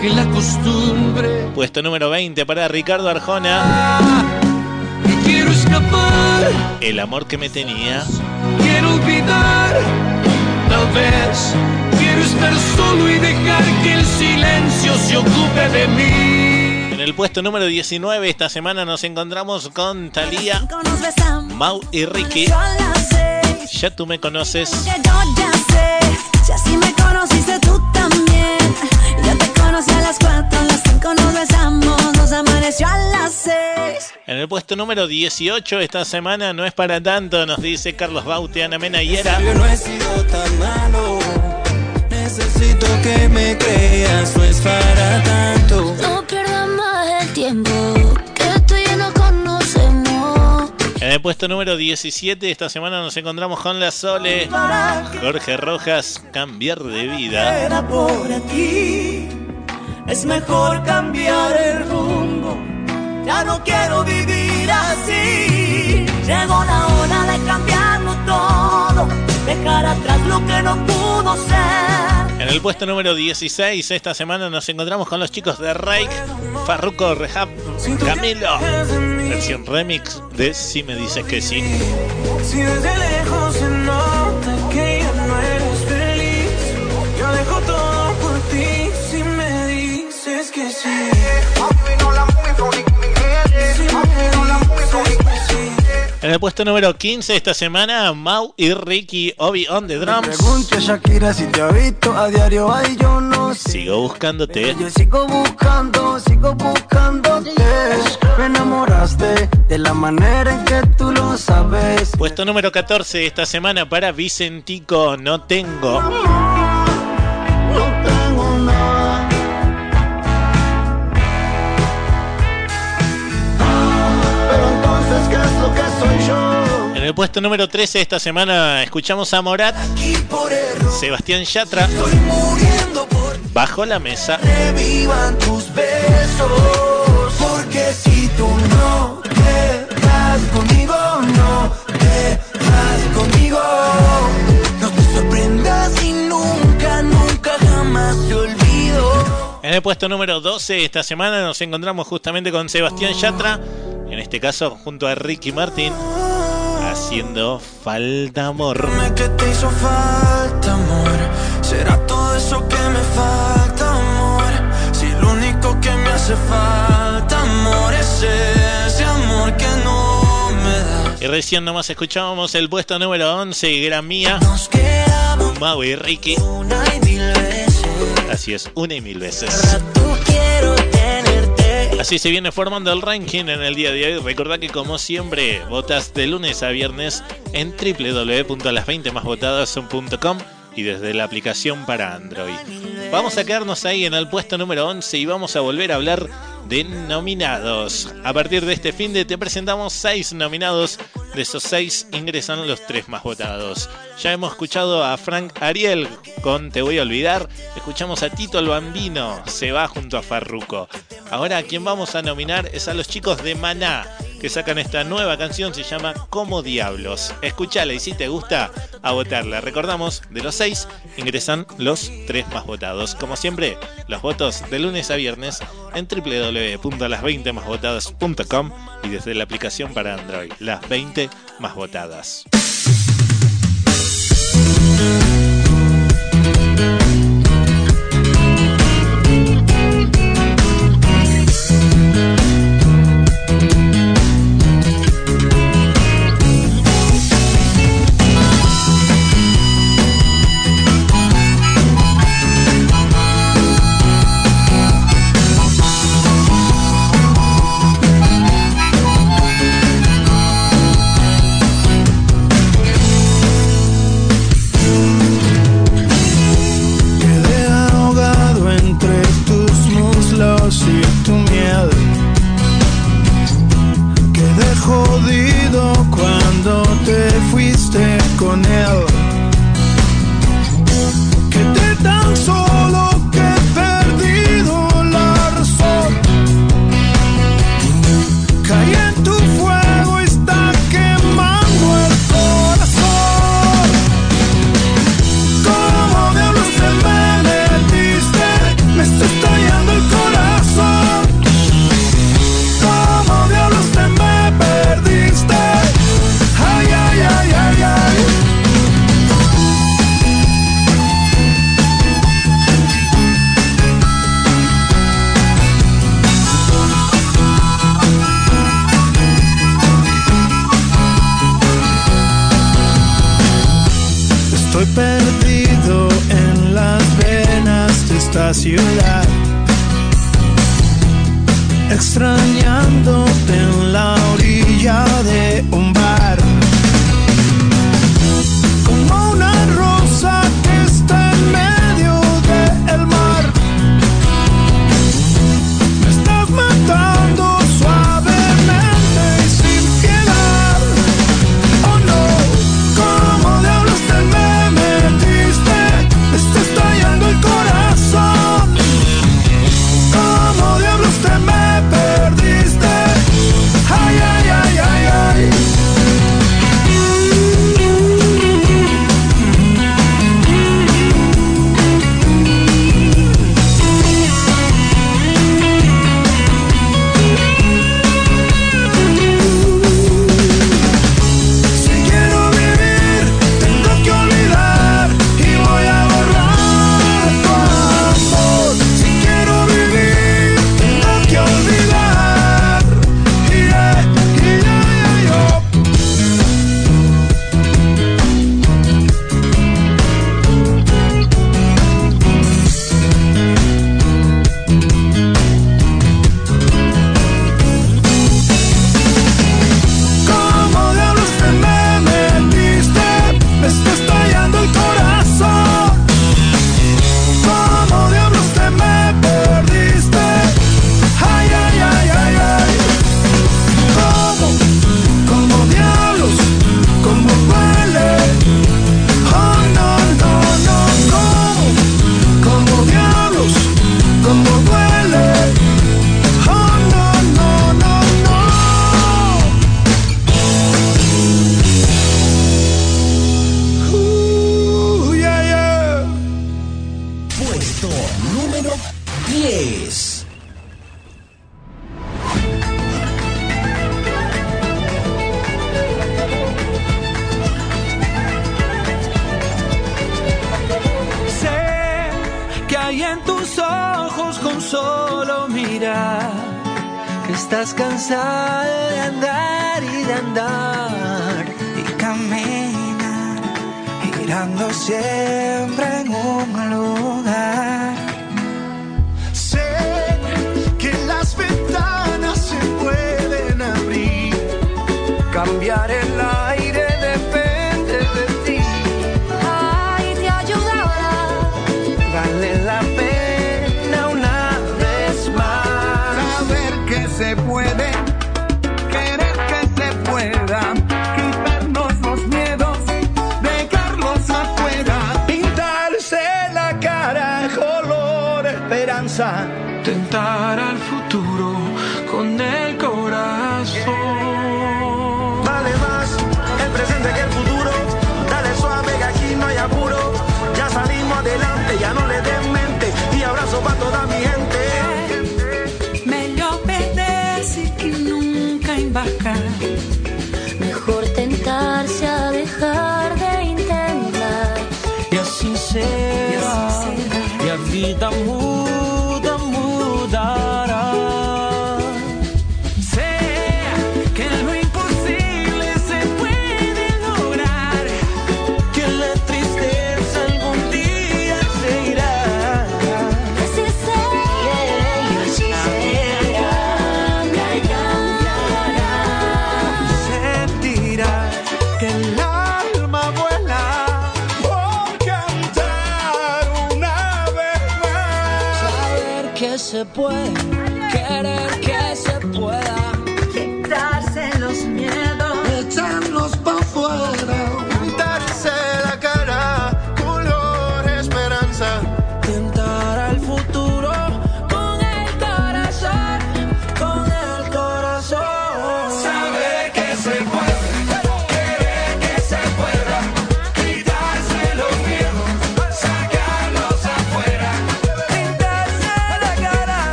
que la costumbre Puesto número 20 para Ricardo Arjona. quiero escapar, El amor que me tenía. quiero olvidar. Vez quiero estar solo y dejar que el silencio se ocupe de mí. En el puesto número 19 esta semana nos encontramos con Thalía. Mau y Ricky. Ya tú me conoces. ya así me conociste tú también. Yo te conocí a las cuatro, a las cinco nos besamos. Nos amaneció a las seis. En el puesto número 18 esta semana no es para tanto, nos dice Carlos Bauti, Ana Mena y era. Yo no he sido tan malo. Necesito que me creas, no es para tanto. No pierdas más el tiempo, que tú y yo nos conocemos. En el puesto número 17 esta semana nos encontramos con la Sole. Jorge Rojas, cambiar de vida. Era por aquí. Es mejor cambiar el rumbo. Ya no quiero vivir así. Llegó la hora de cambiarlo todo. Dejar atrás lo que no pudo ser. En el puesto número 16 esta semana nos encontramos con los chicos de Rake, Farruko Rehab, Camilo. Versión remix de Si me dices que sí. Si desde lejos se En el puesto número 15 esta semana, Mau y Ricky Obi on the drums. Pregunte a Shakira si te ha visto a diario, ay yo no sé. Sigo buscándote. Yo sigo buscando, sigo buscándote. Me enamoraste de la manera en que tú lo sabes. Puesto número 14 esta semana para Vicentico, no tengo. No tengo puesto número 13 esta semana escuchamos a Morat, Sebastián Yatra, bajo la mesa. Revivan tus besos. Porque si tú no te vas conmigo, no te vas conmigo. No te sorprendas y nunca, nunca jamás te olvido. En el puesto número 12 esta semana nos encontramos justamente con Sebastián Yatra, en este caso junto a Ricky Martin, haciendo Falta Amor. ¿Qué te hizo falta, amor? ¿Será todo eso que me falta, amor? Si lo único que me hace falta, amor, es ese amor que no me da. Y recién nomás escuchábamos el puesto número 11, Gran Mía, Mau y Ricky. Así es, una y mil veces. Así se viene formando el ranking en el día de hoy. Recuerda que como siempre, votas de lunes a viernes en www.las20másvotadas.com y desde la aplicación para Android. Vamos a quedarnos ahí en el puesto número 11 y vamos a volver a hablar de nominados. A partir de este fin de te presentamos 6 nominados. De esos 6 ingresan los 3 más votados. Ya hemos escuchado a Frank Ariel con Te voy a olvidar. Escuchamos a Tito el Bambino. Se va junto a Farruco. Ahora quien vamos a nominar es a los chicos de Maná que sacan esta nueva canción, se llama Como Diablos. Escúchala y si te gusta, a votarla. Recordamos, de los seis ingresan los tres más votados. Como siempre, los votos de lunes a viernes en www.las20másvotadas.com y desde la aplicación para Android, las 20 más votadas.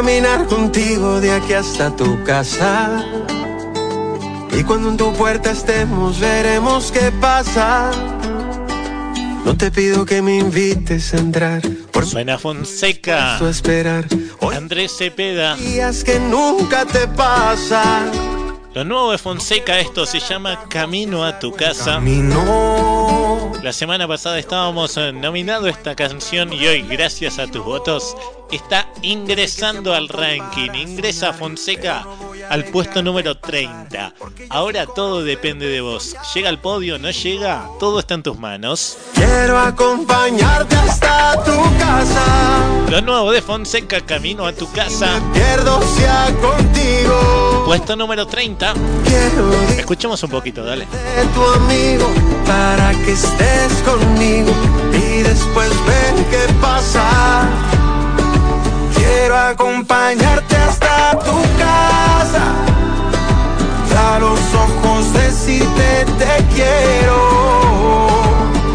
Caminar contigo de aquí hasta tu casa. Y cuando en tu puerta estemos, veremos qué pasa. No te pido que me invites a entrar, por Suena Fonseca. supuesto esperar. Hoy Andrés Cepeda. días que nunca te pasa. Lo nuevo de Fonseca, esto se llama Camino a tu casa. Camino. La semana pasada estábamos nominando esta canción y hoy, gracias a tus votos, está ingresando al ranking. Ingresa Fonseca al puesto número 30. Ahora todo depende de vos. ¿Llega al podio? ¿No llega? Todo está en tus manos. Quiero acompañarte hasta tu casa. Lo nuevo de Fonseca, Camino a tu casa. Pierdo sea contigo. Puesto número 30. Quiero Escuchemos un poquito, dale. de tu amigo para que estés conmigo y después qué pasa. Quiero acompañarte hasta tu casa. A los ojos decirte te quiero.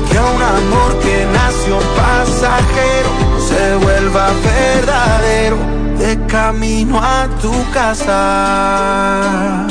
Que un amor que nació pasajero se vuelva verdadero. De camino a tu casa.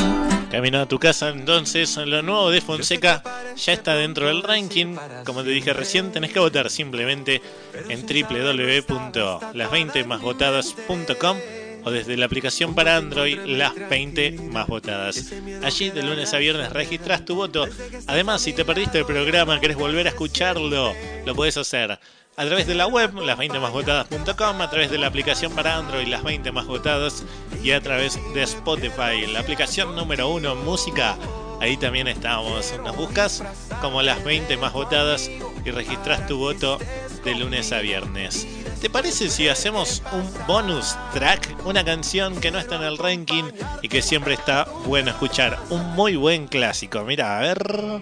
Camino a tu casa, entonces lo nuevo de Fonseca ya está dentro del ranking. Como te dije recién, tenés que votar simplemente en www.las20másvotadas.com o desde la aplicación para Android Las 20 Más Votadas. Allí de lunes a viernes registras tu voto. Además, si te perdiste el programa, querés volver a escucharlo, lo puedes hacer a través de la web, las20másvotadas.com, a través de la aplicación para Android, las 20 más votadas, y a través de Spotify, la aplicación número uno en música. Ahí también estamos. Nos buscas como las 20 más votadas y registras tu voto de lunes a viernes. ¿Te parece si hacemos un bonus track? Una canción que no está en el ranking y que siempre está bueno escuchar. Un muy buen clásico. Mira, a ver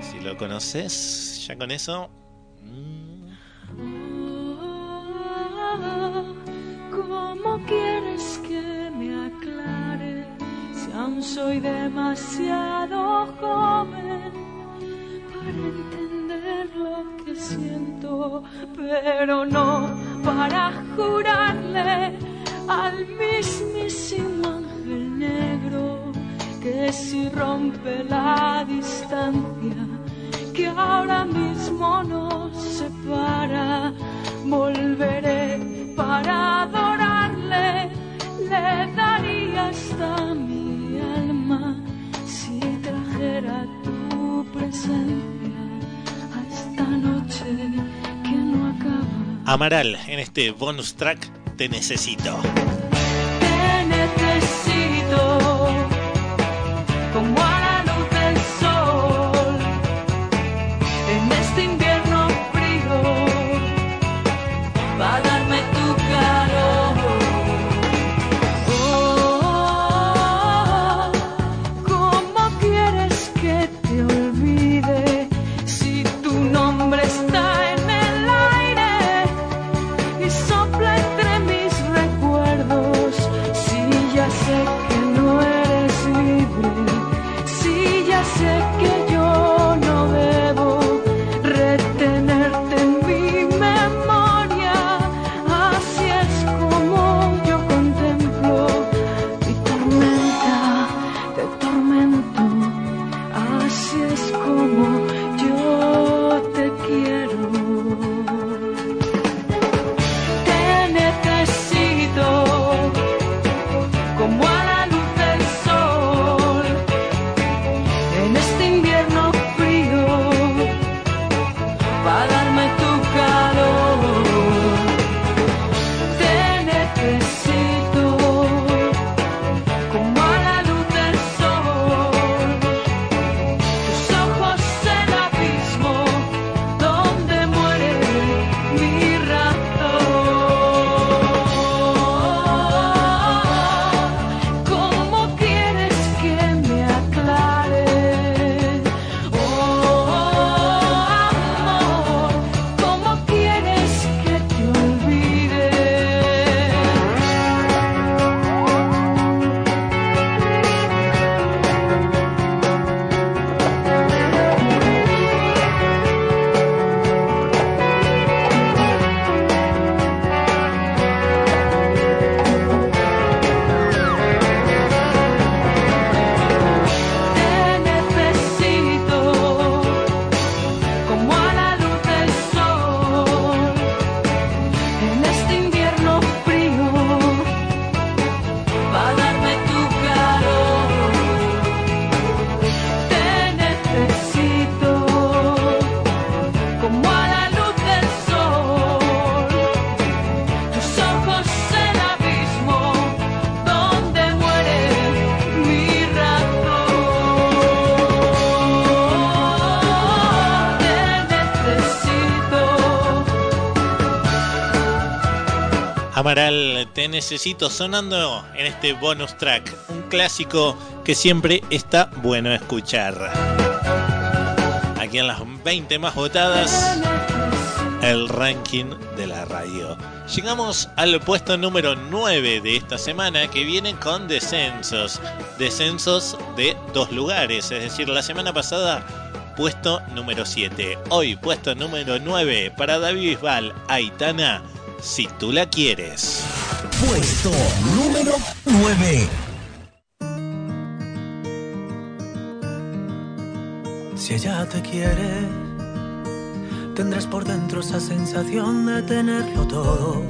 si lo conoces. Ya con eso. ¿Cómo quieres que me aclare si aún soy demasiado joven para entender lo que siento, pero no para jurarle al mismísimo ángel negro que si rompe la distancia? Que ahora mismo nos separa, volveré para adorarle, le daría hasta mi alma si trajera tu presencia a esta noche que no acaba. Amaral, en este bonus track te necesito. Te necesito sonando en este bonus track, un clásico que siempre está bueno escuchar. Aquí en las 20 más votadas, el ranking de la radio. Llegamos al puesto número 9 de esta semana que viene con descensos. Descensos de dos lugares, es decir, la semana pasada puesto número 7. Hoy puesto número 9 para David Bisbal, Aitana, si tú la quieres. Puesto número 9. Si ella te quiere, tendrás por dentro esa sensación de tenerlo todo.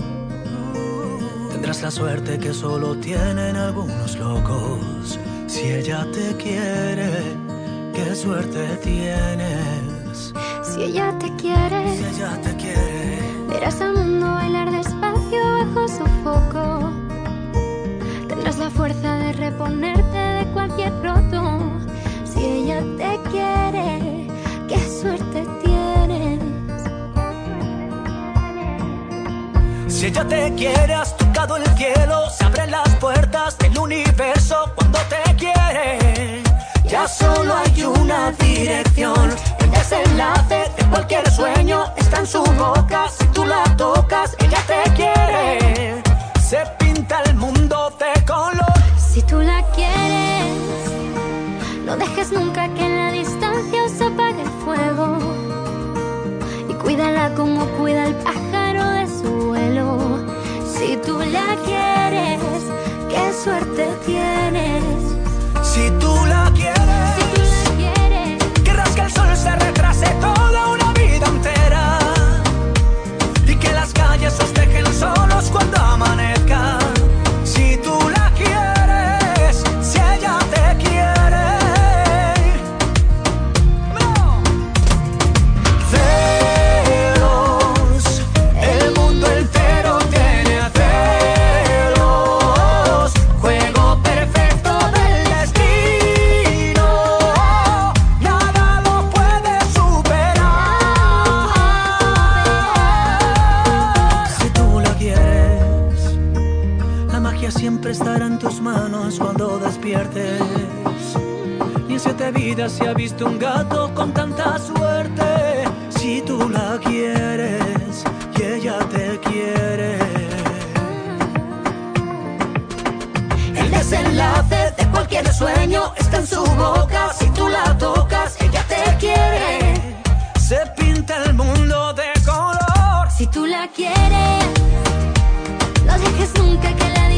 Tendrás la suerte que solo tienen algunos locos. Si ella te quiere, qué suerte tienes. Si ella te quiere, Si ella te quiere, verás al mundo bailar bajo su foco. Tendrás la fuerza de reponerte de cualquier roto. Si ella te quiere, qué suerte tienes. si ella te quiere, has tocado el cielo. Se abren las puertas del universo cuando te quiere. Ya solo hay una dirección. El desenlace de cualquier sueño está en su boca. Si tú la tocas, ella te. Se pinta el mundo de color. Si tú la quieres, dejes nunca que en la distancia os apague el fuego. Y cuídala como cuida el pájaro de su vuelo. Si tú la quieres, qué suerte tienes. Si tú la vidas se ha visto un gato con tanta suerte. Si tú la quieres y ella te quiere. El desenlace de cualquier sueño está en su boca. Si tú la tocas, ella te quiere. Se pinta el mundo de color. si tú la quieres, no dejes nunca que la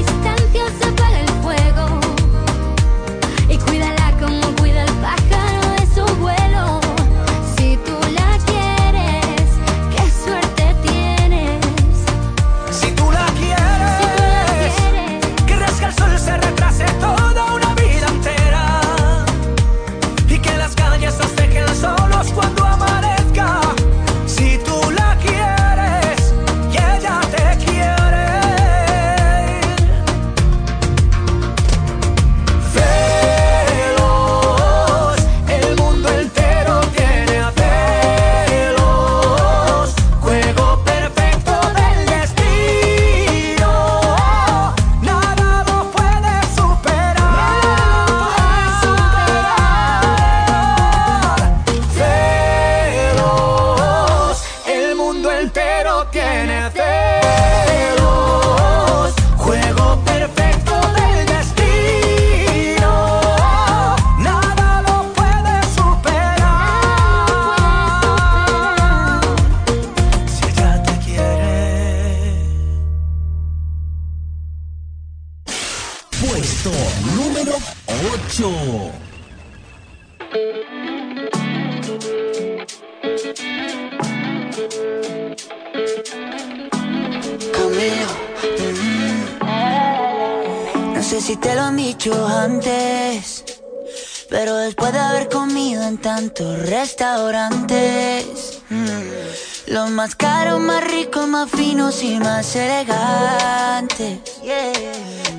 más finos y más elegantes.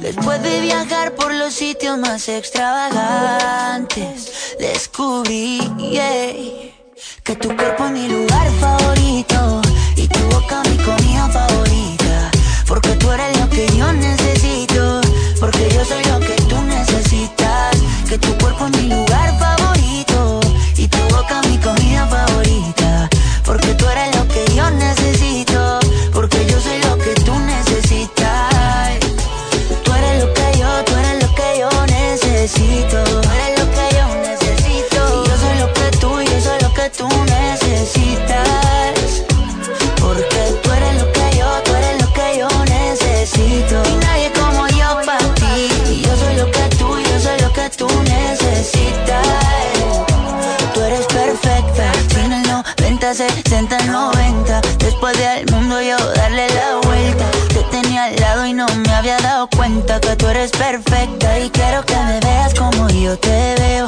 Después de viajar por los sitios más extravagantes, descubrí que tu cuerpo es mi lugar favorito y tu boca mi comida favorita. Porque tú eres lo que yo necesito, porque yo soy lo que tú necesitas. Que tu cuerpo es mi lugar 90, 60, 90. Después del mundo yo darle la vuelta. Te tenía al lado y no me había dado cuenta que tú eres perfecta. Y quiero que me veas como yo te veo.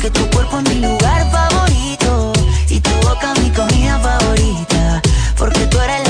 Que tu cuerpo es mi lugar favorito. Y tu boca mi comida favorita. Porque tú eres lo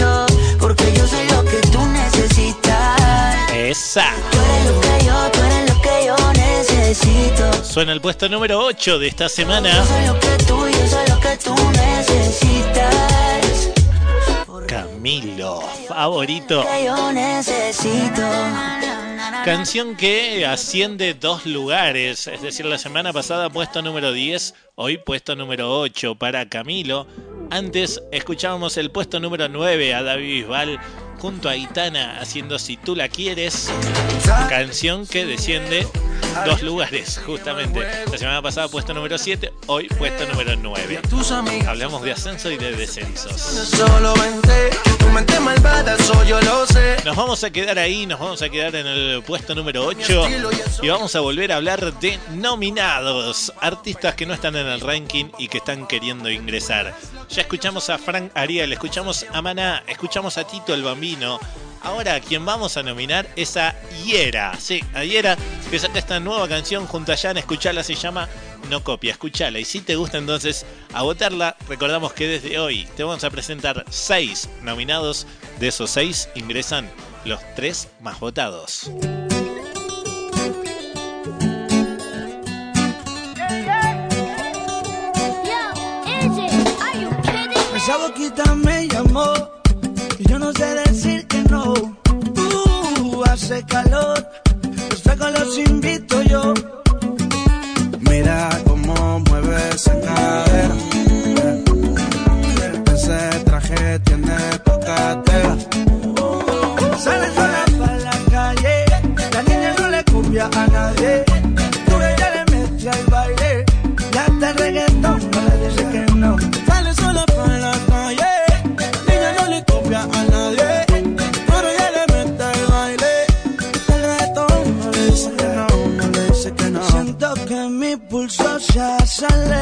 Suena el puesto número 8 de esta semana. Camilo, favorito. Canción que asciende dos lugares, es decir, la semana pasada puesto número 10, hoy puesto número 8 para Camilo. Antes escuchábamos el puesto número 9 a David Bisbal junto a Itana haciendo Si tú la quieres, canción que desciende dos lugares justamente. La semana pasada puesto número 7, hoy puesto número 9. Hablamos de ascenso y de descensos. Nos vamos a quedar ahí, nos vamos a quedar en el puesto número 8 y vamos a volver a hablar de nominados, artistas que no están en el ranking y que están queriendo ingresar. Ya escuchamos a Frank Ariel, escuchamos a Maná, escuchamos a Tito el Bambino. Ahora quien vamos a nominar es a Hiera. Sí, a Hiera que saca esta nueva canción junto a Jan. Escuchala, se llama No Copia. Escuchala. Y si te gusta entonces a votarla, recordamos que desde hoy te vamos a presentar seis nominados. De esos seis ingresan los tres más votados. Esa boquita me llamó y yo no sé decir que no. Uh, hace calor, los los invito yo. Mira cómo mueve esa cadera. Ese traje tiene poca tela. Sale sola para la calle, la niña no le copia a nadie. Se acelera,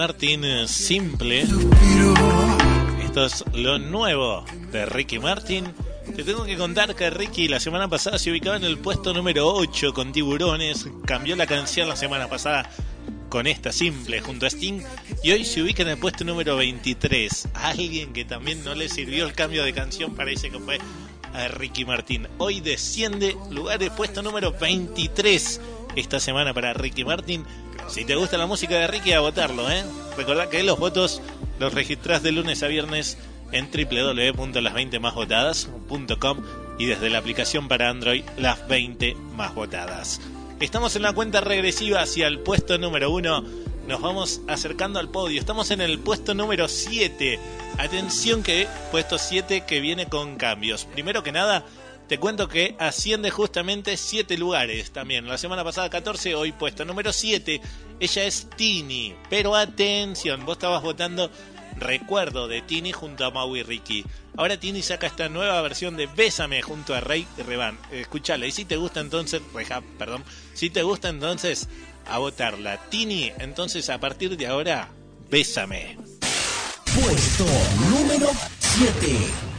Martin eh, simple. Esto es lo nuevo de Ricky Martin. Te tengo que contar que Ricky la semana pasada se ubicaba en el puesto número 8 con Tiburones. Cambió la canción la semana pasada con esta simple junto a Sting. Y hoy se ubica en el puesto número 23. alguien que también no le sirvió el cambio de canción parece que fue a Ricky Martin. Hoy desciende lugar de puesto número 23 esta semana para Ricky Martin. Si te gusta la música de Ricky, a votarlo, ¿eh? Recordá que los votos los registrás de lunes a viernes en www.las20másvotadas.com y desde la aplicación para Android Las 20 Más Votadas. Estamos en la cuenta regresiva hacia el puesto número 1. Nos vamos acercando al podio. Estamos en el puesto número 7. Atención que puesto 7 que viene con cambios. Primero que nada, te cuento que asciende justamente 7 lugares también. La semana pasada 14, hoy puesto número 7. Ella es Tini. Pero atención, vos estabas votando Recuerdo de Tini junto a Maui Ricky. Ahora Tini saca esta nueva versión de Bésame junto a Rey Revan. Escúchala, y si te gusta entonces, Rehab, perdón, si te gusta entonces, a votarla. Tini, entonces a partir de ahora, Bésame. Puesto número 7.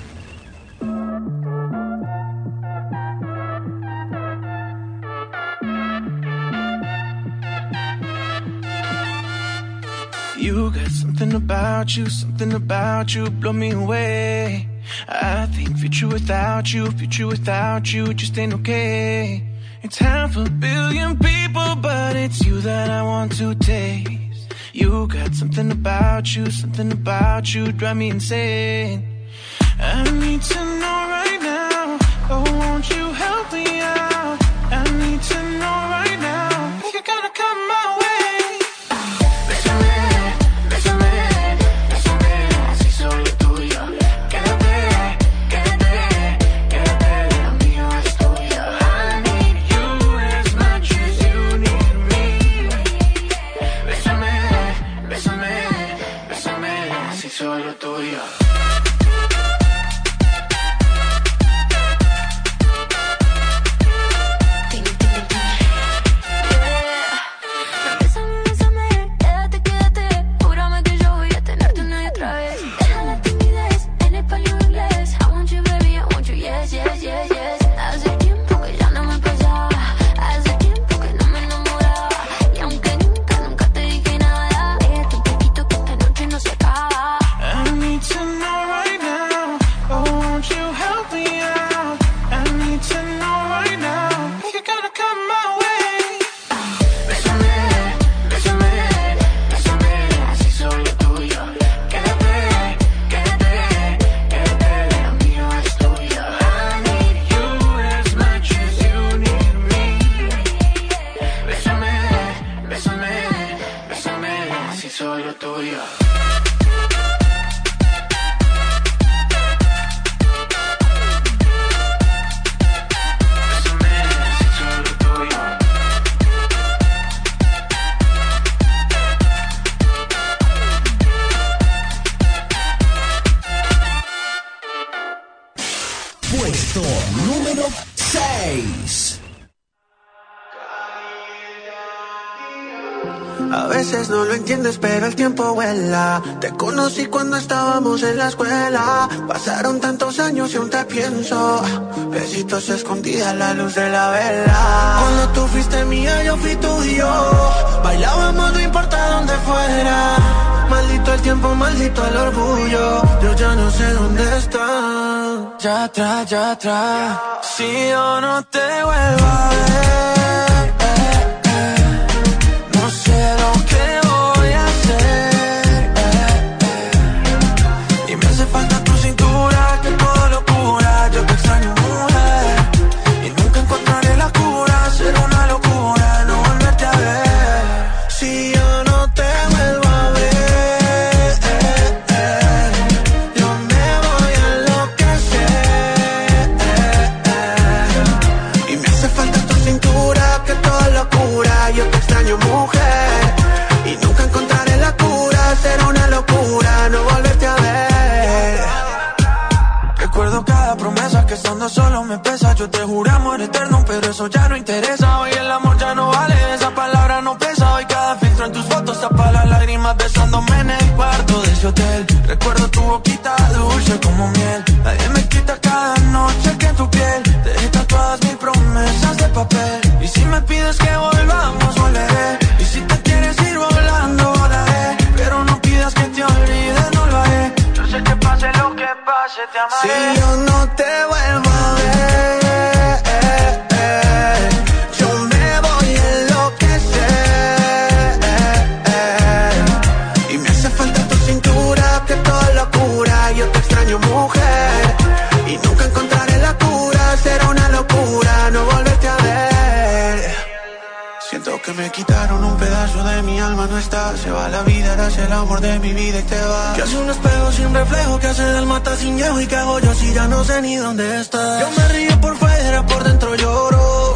You got something about you, something about you, blow me away. I think future without you, future without you just ain't okay. It's half a billion people, but it's you that I want to taste. You got something about you, something about you, drive me insane. I need to know Te conocí cuando estábamos en la escuela. Pasaron tantos años y aún te pienso. Besitos escondidas a la luz de la vela. Cuando tú fuiste mía, yo fui tuyo. Bailábamos, no importa dónde fuera. Maldito el tiempo, maldito el orgullo. Yo ya no sé dónde está. Ya atrás, ya atrás. Si yo no te vuelvo sin reflejo, que hace del mata sin y que hago yo si ya no sé ni dónde estás. Yo me río por fuera, por dentro lloro.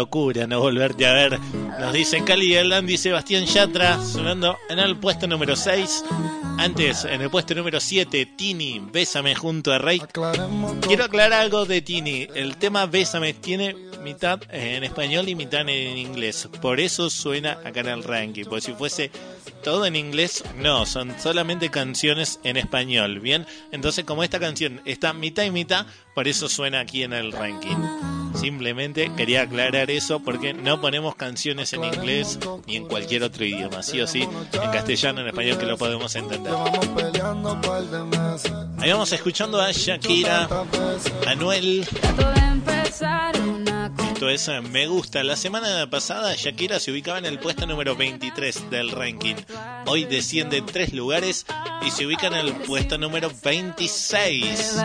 Locura no volverte a ver. Nos dice Cali Erland y Sebastián Yatra, sonando en el puesto número 6. Antes, en el puesto número 7, Tini, Bésame junto a Rey. Quiero aclarar algo de Tini. El tema Bésame tiene mitad en español y mitad en inglés. Por eso suena acá en el ranking. Porque si fuese todo en inglés, no, son solamente canciones en español. Bien, entonces como esta canción está mitad y mitad, por eso suena aquí en el ranking. Simplemente quería aclarar eso porque no ponemos canciones en inglés ni en cualquier otro idioma, sí o sí, en castellano, en español que lo podemos entender. Ahí vamos escuchando a Shakira, Anuel. Esto es eh, Me Gusta. La semana pasada Shakira se ubicaba en el puesto número 23 del ranking. Hoy desciende tres lugares y se ubica en el puesto número 26.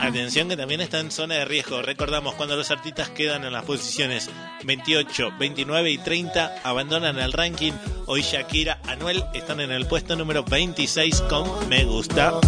Atención que también está en zona de riesgo. Recordamos cuando los artistas quedan en las posiciones 28, 29 y 30 abandonan el ranking. Hoy Shakira, Anuel están en el puesto número 26 con Me Gusta.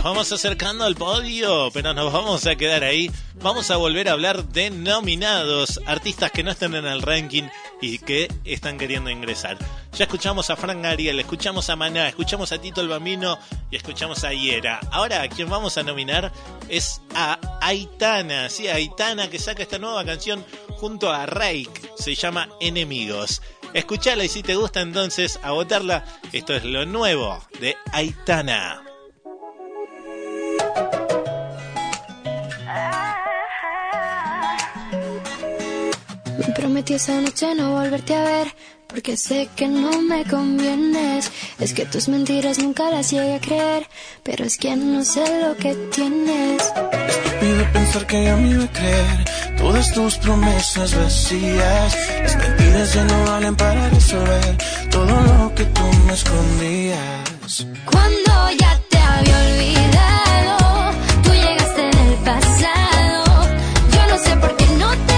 Nos vamos acercando al podio, pero nos vamos a quedar ahí. Vamos a volver a hablar de nominados, artistas que no están en el ranking y que están queriendo ingresar. Ya escuchamos a Frank Ariel, escuchamos a Maná, escuchamos a Tito el Bambino y escuchamos a Hiera. Ahora quien vamos a nominar es a Aitana, sí, Aitana que saca esta nueva canción junto a Rake, se llama Enemigos. Escuchala y si te gusta entonces a votarla. Esto es lo nuevo de Aitana. Me prometí esa noche no volverte a ver, porque sé que no me convienes. Es que tus mentiras nunca las llegué a creer, pero es que no sé lo que tienes. Pido pensar que ya me iba a creer todas tus promesas vacías. Las mentiras ya no valen para resolver todo lo que tú me escondías. Cuando ya te había olvidado, Yo no sé por qué no te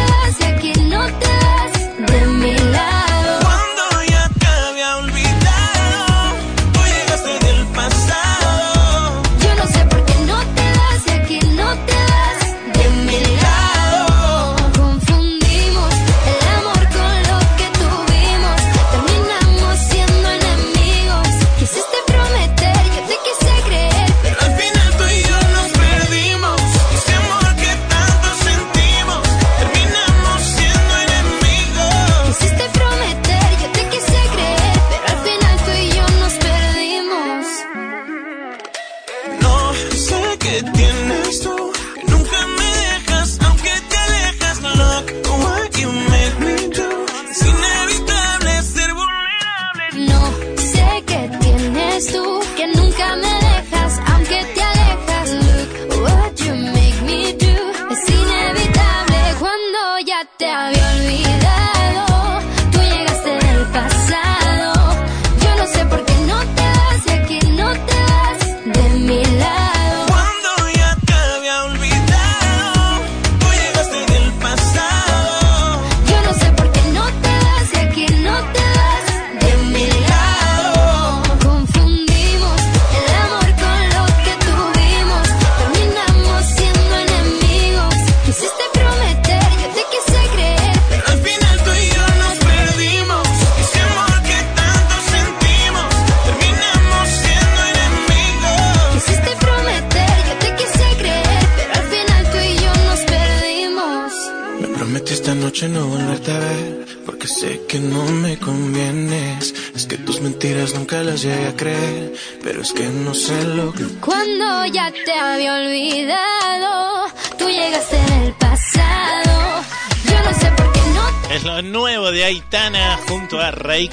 ya te había olvidado, tú llegaste en el pasado. Yo no sé por qué no Es lo nuevo de Aitana junto a Rake.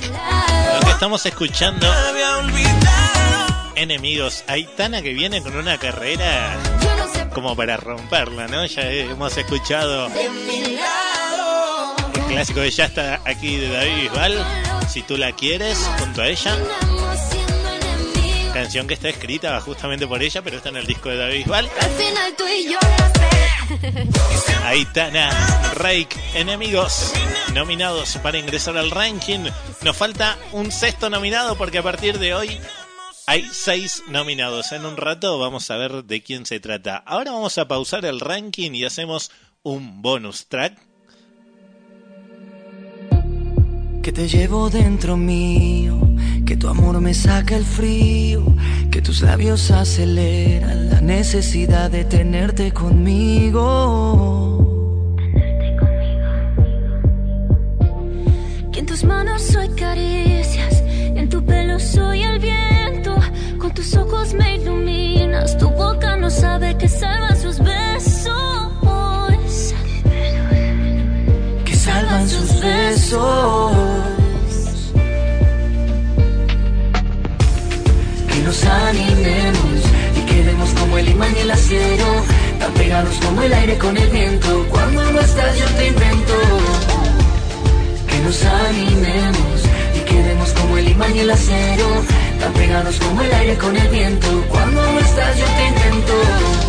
Lo que estamos escuchando. Enemigos. Aitana que viene con una carrera como para romperla, ¿no? Ya hemos escuchado el clásico de Ya está aquí de David Bisbal. Si tú la quieres, junto a ella. Canción que está escrita justamente por ella, pero está en el disco de David Bisbal. Aitana, Rake, enemigos nominados para ingresar al ranking. Nos falta un sexto nominado porque a partir de hoy hay seis nominados. En un rato vamos a ver de quién se trata. Ahora vamos a pausar el ranking y hacemos un bonus track. Que te llevo dentro mío, tu amor me saca el frío, que tus labios aceleran la necesidad de tenerte conmigo. Que en tus manos soy caricias, en tu pelo soy el viento. Con tus ojos me iluminas, tu boca no sabe que salvan sus besos. que salvan sus besos. Nos animemos y quedemos como el imán y el acero, tan pegados como el aire con el viento. Cuando no estás yo te invento. Que nos animemos y quedemos como el imán y el acero, tan pegados como el aire con el viento. Cuando no estás yo te invento.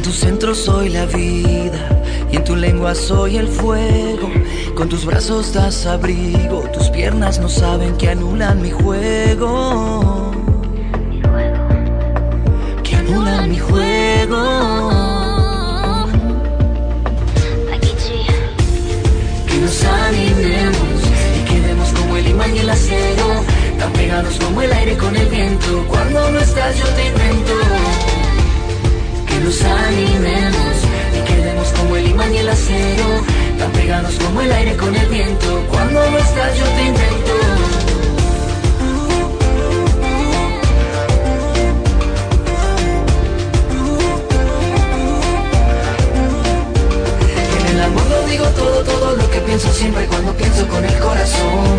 En tu centro soy la vida y en tu lengua soy el fuego. Con tus brazos das abrigo, tus piernas no saben que anulan mi juego. Que anulan mi juego. Que nos animemos y quedemos como el imán y el acero, tan pegados como el aire con el viento. Cuando no estás yo te invento nos animemos y quedemos como el imán y el acero, tan pegados como el aire con el viento. Cuando no estás yo te invento. En el amor lo digo todo, todo lo que pienso siempre cuando pienso con el corazón.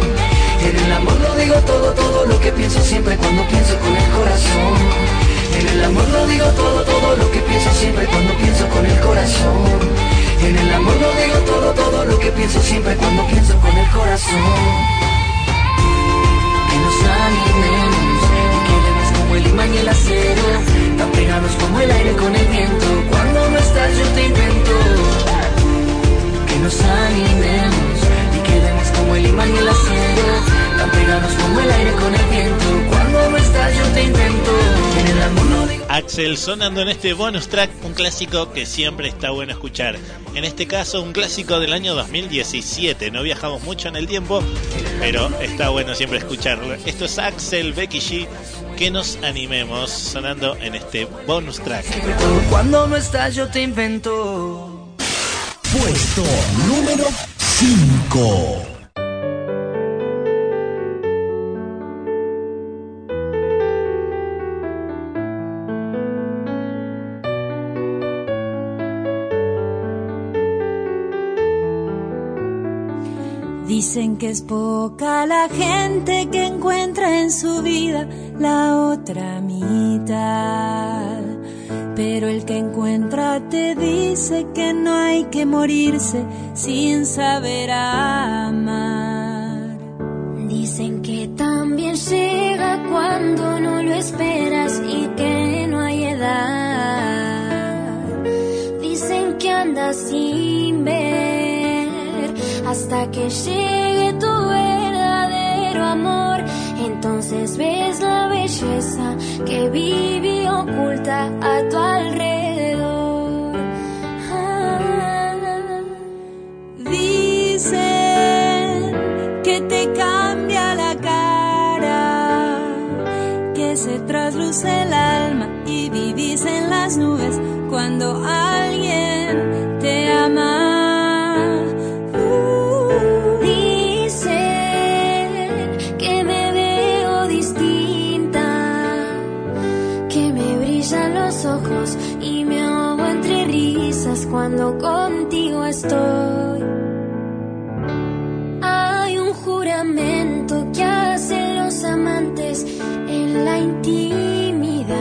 En el amor lo digo todo, todo lo que pienso siempre cuando pienso con el corazón. En el amor lo digo todo, todo lo que pienso siempre cuando pienso con el corazón. En el amor lo digo todo, todo lo que pienso siempre cuando pienso con el corazón. Que nos animemos y quedemos como el imán y el acero, tan pegados como el aire con el viento. Cuando no estás yo te invento. Que nos animemos y quedemos como el imán y el acero, tan pegados como el aire con el viento. Cuando no estás yo te invento. En el amor lo digo Axel sonando en este bonus track, un clásico que siempre está bueno escuchar. En este caso, un clásico del año 2017. No viajamos mucho en el tiempo, pero está bueno siempre escucharlo. Esto es Axel, Becky G. Que nos animemos sonando en este bonus track. Cuando no estás yo te invento. Puesto número 5. Dicen que es poca la gente que encuentra en su vida la otra mitad. Pero el que encuentra te dice que no hay que morirse sin saber amar. Dicen que también llega cuando no lo esperas y que no hay edad. Dicen que sin ver hasta que llegue tu verdadero amor. Entonces ves la belleza que vive oculta a tu alrededor. Ah. Dicen que te cambia la cara luz el alma y vivís en las nubes cuando alguien contigo estoy. Hay un juramento que hacen los amantes en la intimidad.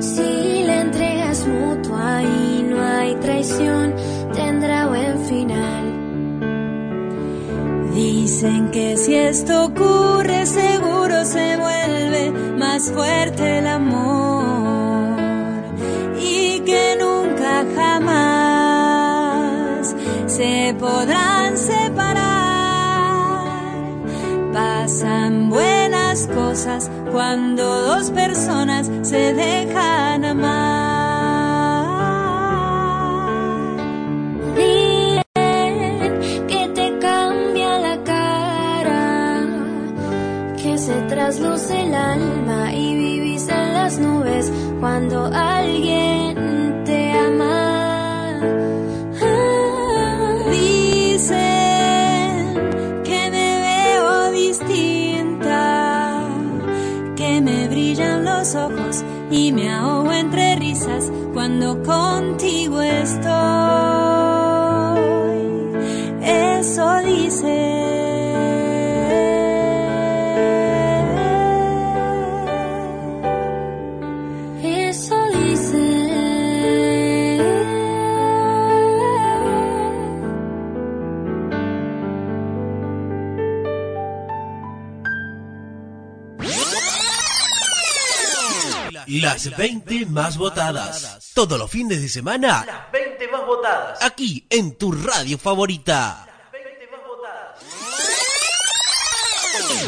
Si la entrega es mutua y no hay traición, tendrá buen final. Dicen que si esto ocurre seguro se vuelve más fuerte el amor se podrán separar. Pasan buenas cosas cuando dos personas se dejan amar. Dicen que te cambia la cara, que se trasluce el alma y vivís en las nubes cuando alguien y me ahogo entre risas cuando contigo estoy. Las 20 más votadas. Todos los fines de semana. Las 20 más votadas. Aquí en tu radio favorita.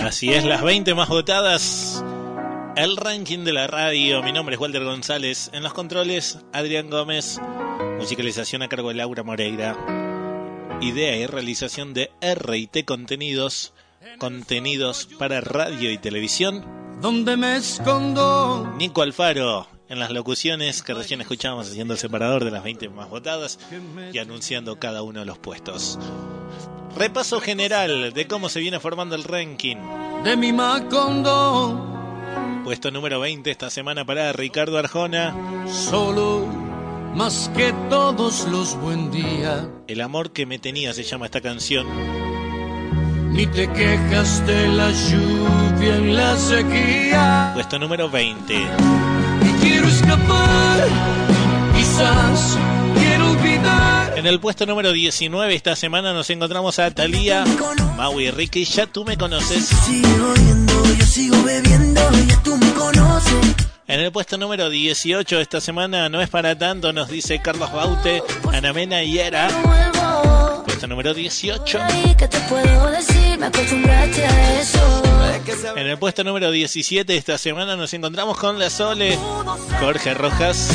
Así es, las 20 más votadas. El ranking de la radio. Mi nombre es Walter González. En los controles, Adrián Gómez. Musicalización a cargo de Laura Moreira. Idea y realización de RT Contenidos. Contenidos para radio y televisión. Donde me escondo. Nico Alfaro en las locuciones que recién escuchamos haciendo el separador de las 20 más votadas y anunciando cada uno de los puestos. Repaso general de cómo se viene formando el ranking. De mi Macondo. Puesto número 20 esta semana para Ricardo Arjona. Solo más que todos los buen día. El amor que me tenía se llama esta canción. Ni te quejas de la lluvia en la sequía. Puesto número 20. Y quiero escapar. Quizás quiero olvidar. En el puesto número 19 esta semana nos encontramos a Thalía, Maui y Ricky. Ya tú me conoces. Sigo viendo, yo sigo bebiendo, ya tú me conoces. En el puesto número 18 esta semana no es para tanto, nos dice Carlos Baute, Ana Mena y Era. Puesto número 18. Ay, ¿Qué te puedo decir? Me acostumbraste a eso. En el puesto número 17 esta semana nos encontramos con la Sole, Jorge Rojas.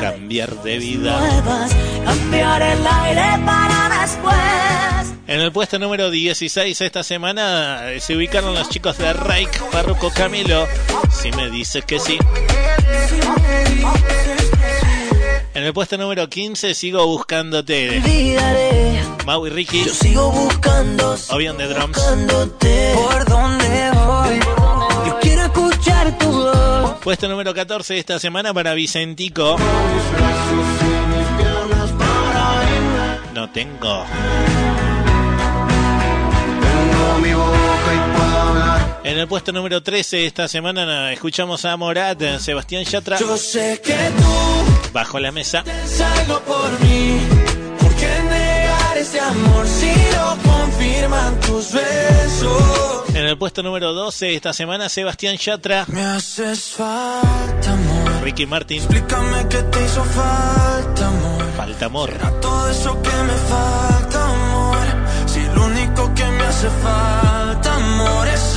Cambiar de vida. nuevas, cambiar el aire para después. En el puesto número 16 esta semana eh, se ubicaron los chicos de Reik, Parruco Camilo. Si me dices que sí. En el puesto número 15 sigo buscándote. Mau y Ricky. yo sigo buscando, Obion de Drums. buscándote. Por donde voy, yo quiero escuchar tu voz. Puesto número 14 esta semana para Vicentico. No tengo. En el puesto número 13 esta semana escuchamos a Morat, Sebastián Yatra. Yo sé que tú Bajo la mesa. tienes algo por mí. Amor si lo confirman tus besos? En el puesto número 12 esta semana Sebastián Yatra. Me haces falta, amor. Ricky Martin. Explícame qué te hizo falta, amor. Falta amor. Todo eso que me falta, amor. Si lo único que me hace falta, amor, es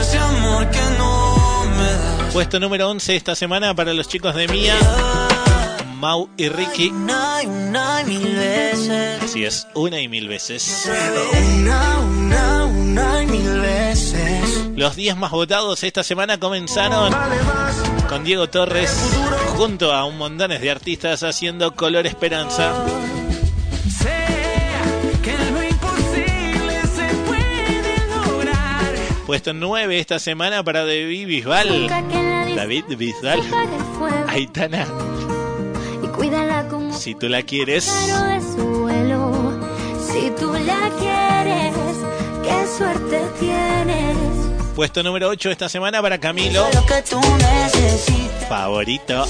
ese amor que no me das. Puesto número 11 esta semana para los chicos de Mía. Mau y Ricky. Una y una y mil veces. Así es, una y mil veces. Una, una, una y mil veces. Los 10 más votados esta semana comenzaron con Diego Torres junto a un montones de artistas haciendo Color Esperanza. Puesto 9 esta semana para David Bisbal. David Bisbal. Aitana. Si tú la quieres. Si tú la quieres, qué suerte tienes. Puesto número 8 esta semana para Camilo. Favorito.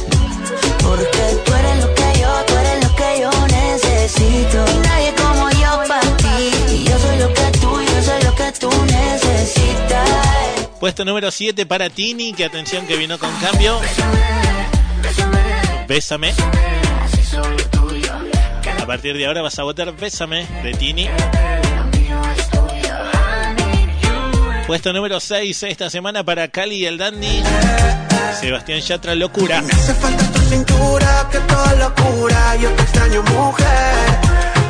Porque tú eres lo que yo, tú eres lo que yo necesito. Y nadie como yo para ti. Y yo soy lo que tú, yo soy lo que tú necesitas. Puesto número 7 para Tini, que atención que vino con cambio. Bésame. A partir de ahora vas a votar Bésame de Tini. Puesto número 6 esta semana para Cali y el Dandy. Sebastián Yatra, locura. Hace falta tu cintura, que toda locura. Yo te extraño, mujer.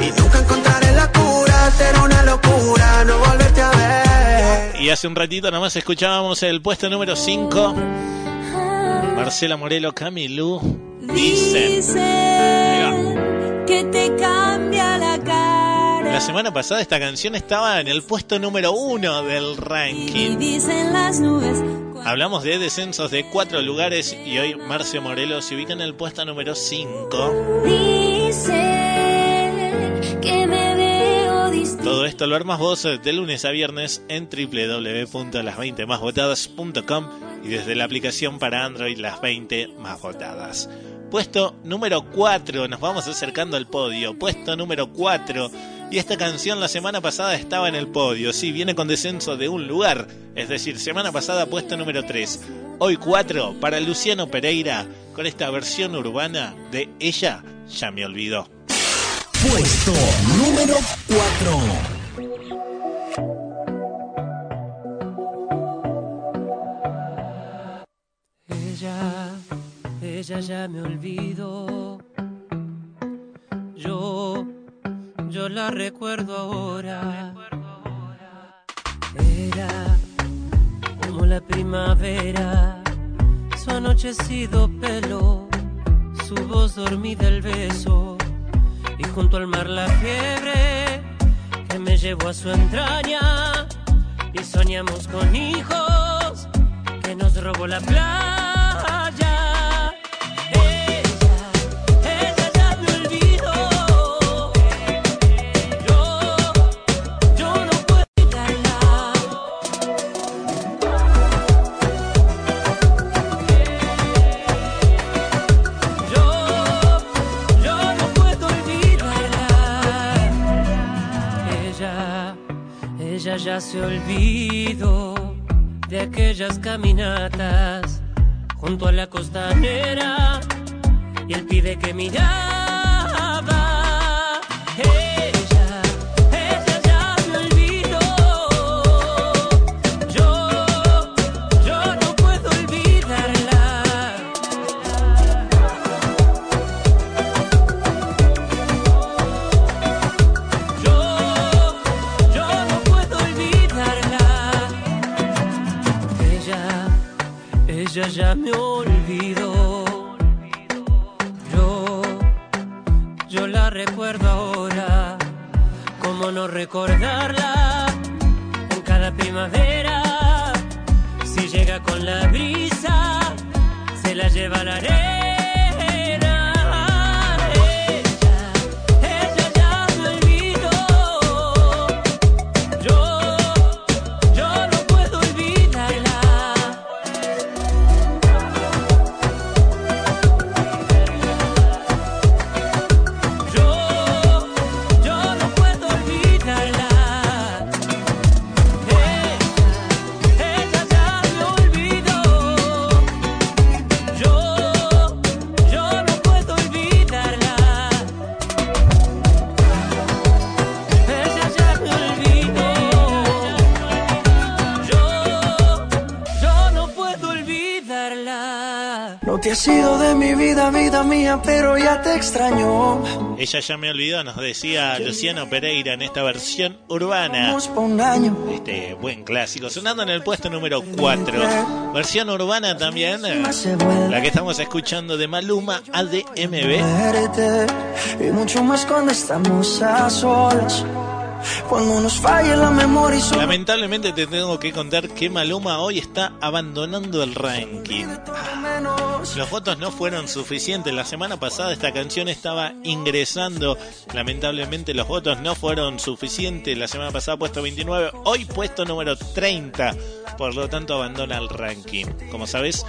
Y nunca encontraré la cura. Será una locura no volverte a ver. Y hace un ratito nomás escuchábamos el puesto número 5. Marcela Morelo, Camilú. Dicen. Dicen que te cambia la cara. La semana pasada esta canción estaba en el puesto número 1 del ranking. dicen las nubes. Hablamos de descensos de 4 lugares y hoy Marcio Morelo se ubica en el puesto número 5. Dicen que me veo distinta. Todo esto lo armas vos de lunes a viernes en www.las20másvotadas.com y desde la aplicación para Android Las 20 Más Votadas. Puesto número 4, nos vamos acercando al podio. Puesto número 4. Y esta canción la semana pasada estaba en el podio. Sí, viene con descenso de un lugar. Es decir, semana pasada puesto número 3. Hoy 4 para Luciano Pereira con esta versión urbana de Ella ya me olvidó. Puesto número 4. Ella, ella ya me olvidó. Yo, yo la recuerdo ahora. Era como la primavera, su anochecido pelo, su voz dormida el beso, y junto al mar la fiebre que me llevó a su entraña, y soñamos con hijos que nos robó la playa. Ya se olvidó de aquellas caminatas junto a la costanera y el pibe que miraba. Ya me olvidó. Yo, yo la recuerdo ahora. ¿Cómo no recordarla? En cada primavera, si llega con la brisa, se la lleva la arena. Pero ya te extraño. Ella ya me olvidó, nos decía Luciano Pereira en esta versión urbana. Este buen clásico, sonando en el puesto número 4. Versión urbana también, eh, la que estamos escuchando de Maluma ADMB. Y mucho más cuando estamos a solas. Lamentablemente te tengo que contar que Maluma hoy está abandonando el ranking. Los votos no fueron suficientes. La semana pasada esta canción estaba ingresando. Lamentablemente los votos no fueron suficientes. La semana pasada puesto 29, hoy puesto número 30. Por lo tanto abandona el ranking. Como sabes,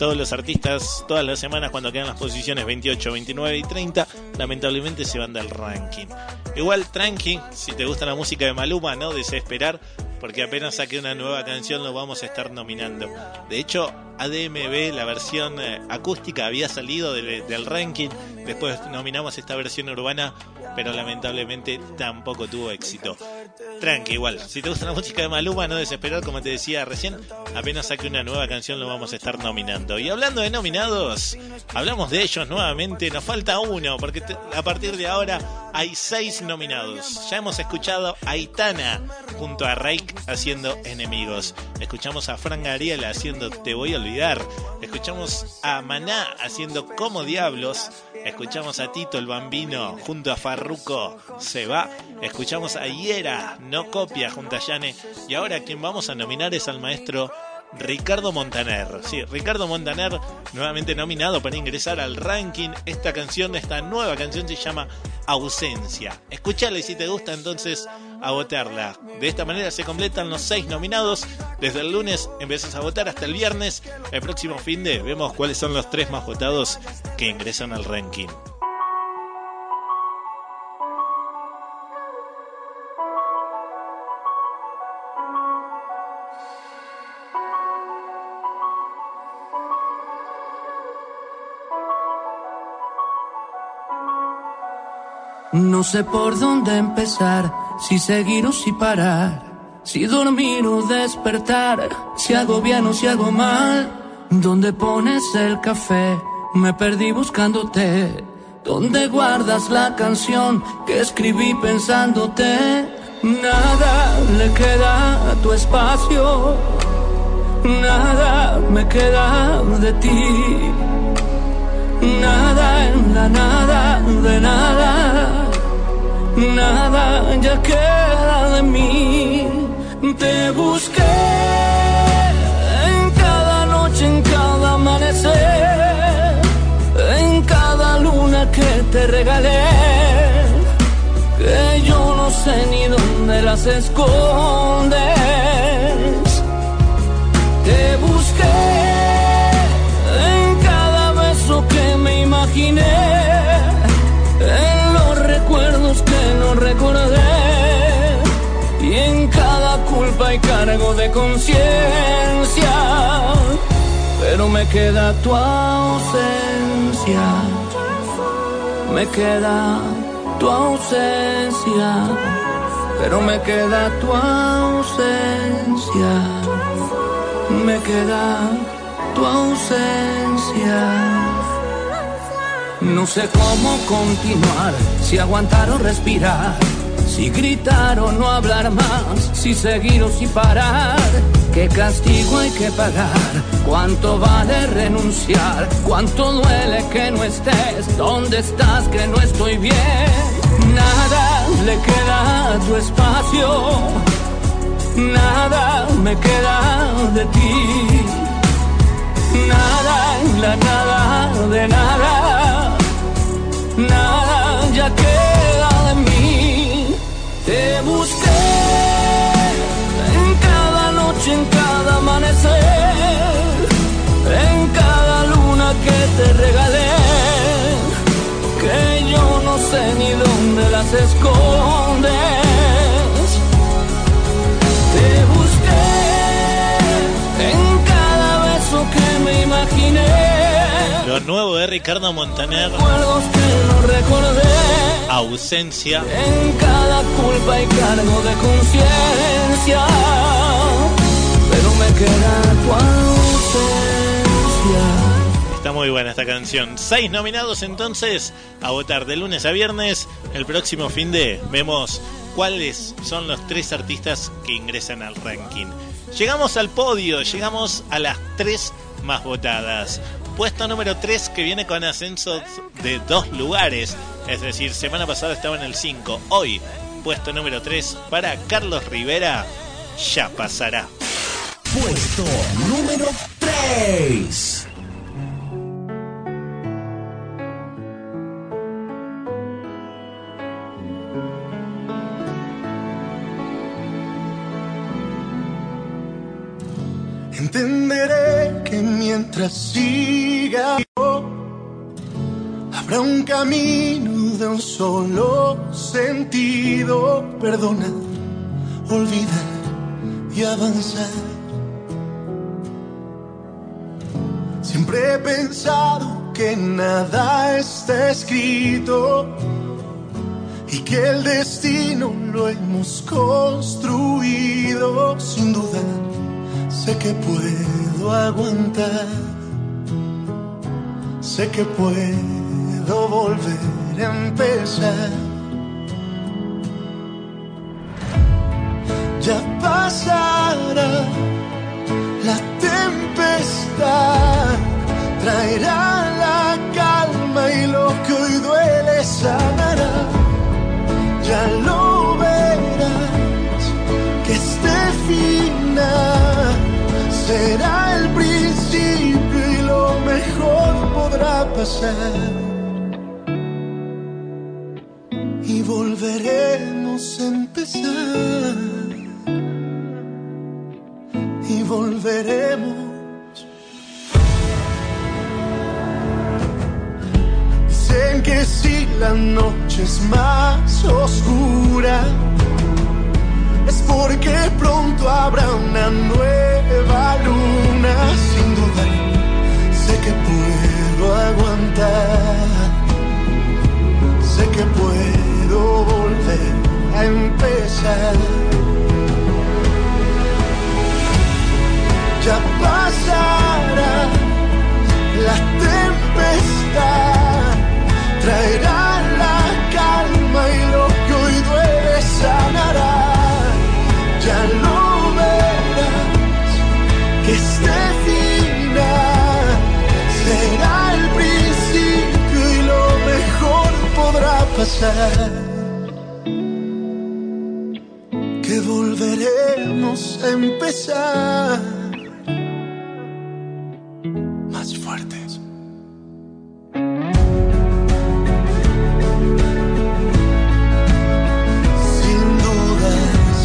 todos los artistas, todas las semanas cuando quedan las posiciones 28, 29 y 30, lamentablemente se van del ranking. Igual tranqui, si te gusta la música de Maluma, no desesperar, porque apenas saque una nueva canción lo vamos a estar nominando. De hecho, ADMB, la versión eh, acústica, había salido del, ranking, después nominamos esta versión urbana, pero lamentablemente tampoco tuvo éxito. Tranqui, igual, si te gusta la música de Maluma, no desesperar, como te decía recién, apenas saque una nueva canción lo vamos a estar nominando. Y hablando de nominados, hablamos de ellos nuevamente, nos falta uno, porque a partir de ahora hay seis nominados. Ya hemos escuchado a Aitana junto a Rake haciendo Enemigos. Escuchamos a Fran Gabriel haciendo Te voy a olvidar. Escuchamos a Maná haciendo Como Diablos. Escuchamos a Tito el Bambino junto a Farruko Se va. Escuchamos a Hiera No Copia junto a Yane. Y ahora quien vamos a nominar es al maestro Ricardo Montaner. Sí, Ricardo Montaner nuevamente nominado para ingresar al ranking. Esta canción, esta nueva canción se llama Ausencia. Escúchala y si te gusta entonces a votarla. De esta manera se completan los seis nominados. Desde el lunes empiezas a votar hasta el viernes. El próximo fin de vemos cuáles son los tres más votados que ingresan al ranking. No sé por dónde empezar, si seguir o si parar, si dormir o despertar, si hago bien o si hago mal. ¿Dónde pones el café? Me perdí buscándote. ¿Dónde guardas la canción que escribí pensándote? Nada le queda a tu espacio, nada me queda de ti. Nada en la nada de nada, nada ya queda de mí. Te busqué en cada noche, en cada amanecer, en cada luna que te regalé, que yo no sé ni dónde las escondes. Cargo de conciencia. Pero me queda tu ausencia, me queda tu ausencia, pero me queda tu ausencia me queda tu ausencia. No sé cómo continuar, si aguantar o respirar, si gritar o no hablar más, si seguir o si parar. ¿Qué castigo hay que pagar? ¿Cuánto vale renunciar? ¿Cuánto duele que no estés? ¿Dónde estás que no estoy bien? Nada le queda a tu espacio nada me queda de ti, nada en la nada de nada, nada ya mí. Te busqué en cada noche, en cada amanecer, en cada luna que te regalé, que yo no sé ni dónde las escondes. Te busqué en cada beso que me imaginé. Lo nuevo de Ricardo Montaner, Recuerdos que no recordé. Ausencia. En cada culpa y cargo de conciencia. Pero me queda tu ausencia. Está muy buena esta canción. Seis nominados entonces a votar de lunes a viernes. El próximo fin de vemos cuáles son los tres artistas que ingresan al ranking. Llegamos al podio, llegamos a las tres más votadas. Puesto número 3 que viene con ascenso de dos lugares. Es decir, semana pasada estaba en el 5. Hoy, puesto número 3 para Carlos Rivera. Ya pasará. Puesto número 3. Entenderé que mientras siga yo, habrá un camino de un solo sentido. Perdonar, olvidar y avanzar. Siempre he pensado que nada está escrito y que el destino lo hemos construido sin duda Sé que puedo aguantar, sé que puedo volver a empezar. Ya pasará la tempestad, traerá la calma y lo que hoy duele sanará. Y volveremos a empezar. Y volveremos. Dicen que si la noche es más oscura es porque pronto habrá una nueva luna. Sin duda, sé que puedo aguantar, sé que puedo volver a empezar. Ya pasará la tempestad, traerá la calma y lo que hoy duele sanará pasar. Que volveremos a empezar más fuertes. Sin duda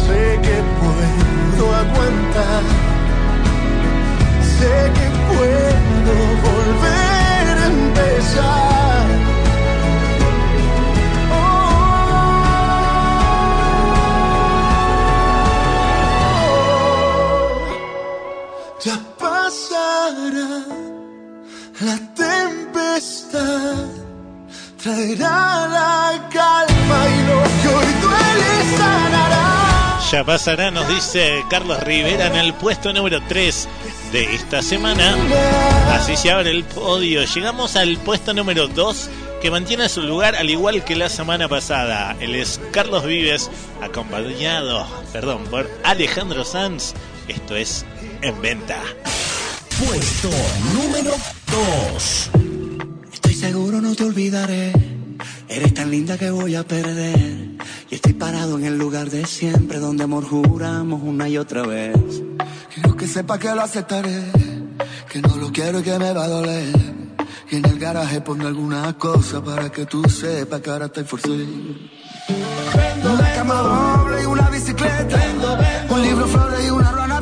sé que puedo aguantar, sé que puedo volver a empezar. Traerá la calma y lo que hoy duele sanará. Ya pasará, nos dice Carlos Rivera en el puesto número 3 de esta semana. Así se abre el podio. Llegamos al puesto número 2 que mantiene su lugar al igual que la semana pasada. Él es Carlos Vives, acompañado, perdón, por Alejandro Sanz. Esto es En Venta. Puesto número 2. Seguro no te olvidaré. Eres tan linda que voy a perder. Y estoy parado en el lugar de siempre donde amor juramos una y otra vez. Quiero que sepa que lo aceptaré, que no lo quiero y que me va a doler. Y en el garaje pongo alguna cosa para que tú sepas que ahora estoy forcé. Una cama doble y una bicicleta. Un libro, flores y una rana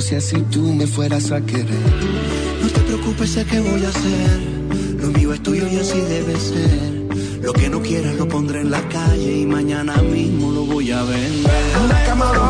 como si así tú me fueras a querer. No te preocupes, sé qué voy a hacer. Lo mío es tuyo y así debe ser. Lo que no quieras lo pondré en la calle y mañana mismo lo voy a vender.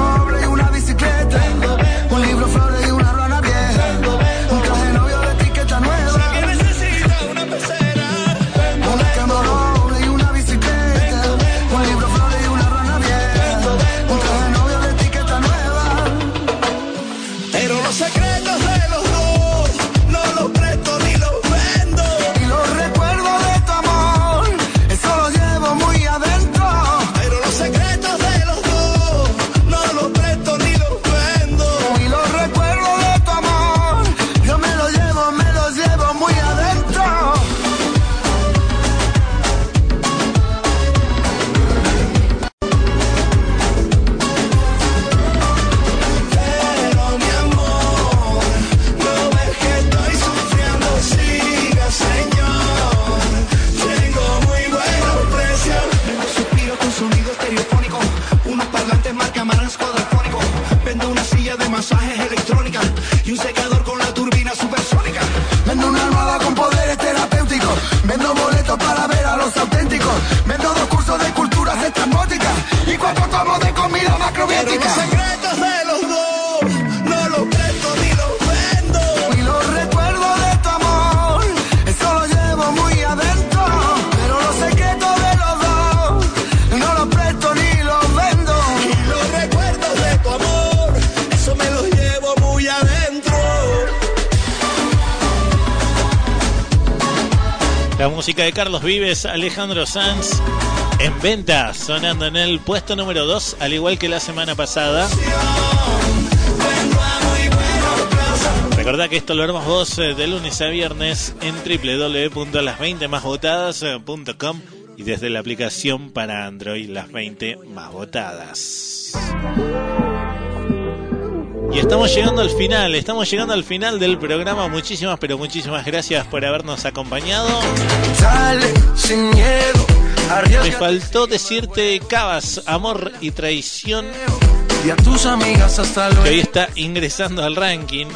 Carlos Vives, Alejandro Sanz, en venta, sonando en el puesto número 2, al igual que la semana pasada. Recordá que esto lo armas vos eh, de lunes a viernes en www.las20másvotadas.com y desde la aplicación para Android Las 20 Más Votadas. Y estamos llegando al final, estamos llegando al final del programa. Muchísimas, pero muchísimas gracias por habernos acompañado. Dale, sin miedo, Me faltó decirte Cabas, Amor y Traición, y a tus amigas hasta que luego. hoy está ingresando al ranking.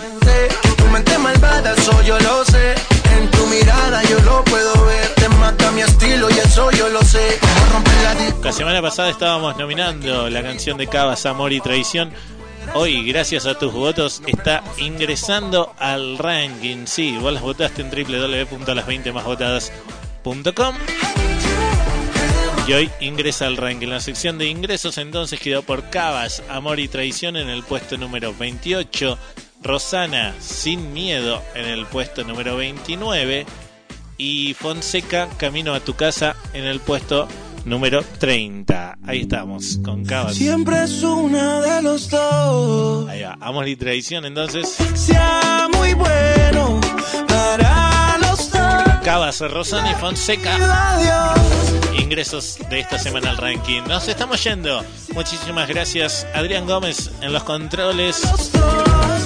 Tu mente malvada, eso yo lo sé. En tu mirada yo lo puedo ver. Te mata mi estilo y eso yo lo sé. La La semana pasada estábamos nominando la canción de Cabas, Amor y Traición. Hoy, gracias a tus votos, está ingresando al ranking. Sí, vos las votaste en www.las20másvotadas.com. Y hoy ingresa al ranking. La sección de ingresos entonces quedó por Cabas, Amor y Traición en el puesto número 28. Rosana, Sin Miedo en el puesto número 29. Y Fonseca, Camino a tu casa en el puesto número 30. Ahí estamos, con Cabas. Siempre es una de los dos. Ahí va, Amor y Traición entonces. Sea muy bueno para los dos. Cabas, Rosana y Fonseca. Ingresos de esta semana al ranking. Nos estamos yendo. Muchísimas gracias, Adrián Gómez en los controles.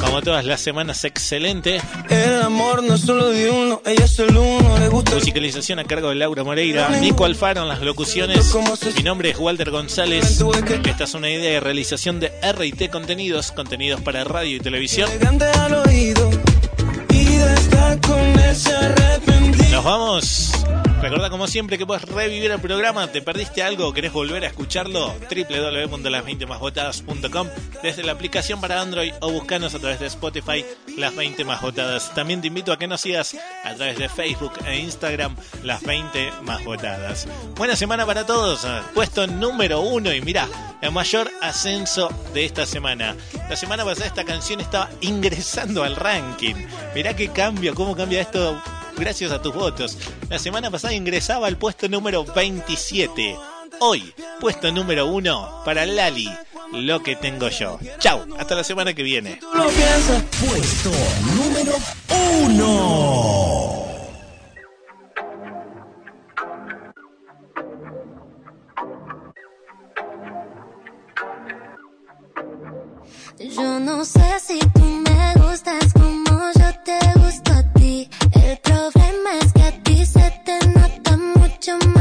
Como todas las semanas, excelente. El amor no es solo de uno, ella es el uno, le gusta. Musicalización a cargo de Laura Moreira, Nico Alfaro en las locuciones. Mi nombre es Walter González. Esta es una idea de realización de RT Contenidos, contenidos para radio y televisión. Nos vamos. Recuerda como siempre que puedes revivir el programa. ¿Te perdiste algo querés volver a escucharlo? www.las20másvotadas.com desde la aplicación para Android o buscanos a través de Spotify Las 20 Más Votadas. También te invito a que nos sigas a través de Facebook e Instagram Las 20 Más Votadas. Buena semana para todos. Puesto número uno y mira, el mayor ascenso de esta semana. La semana pasada esta canción estaba ingresando al ranking. Mirá qué cambio, cómo cambia esto gracias a tus votos. La semana pasada ingresaba al puesto número 27. Hoy, puesto número 1 para Lali, lo que tengo yo. Chau, hasta la semana que viene. Puesto número uno. Yo no sé si tú me gustas como yo te gusto. El problema es que a ti se te nota mucho más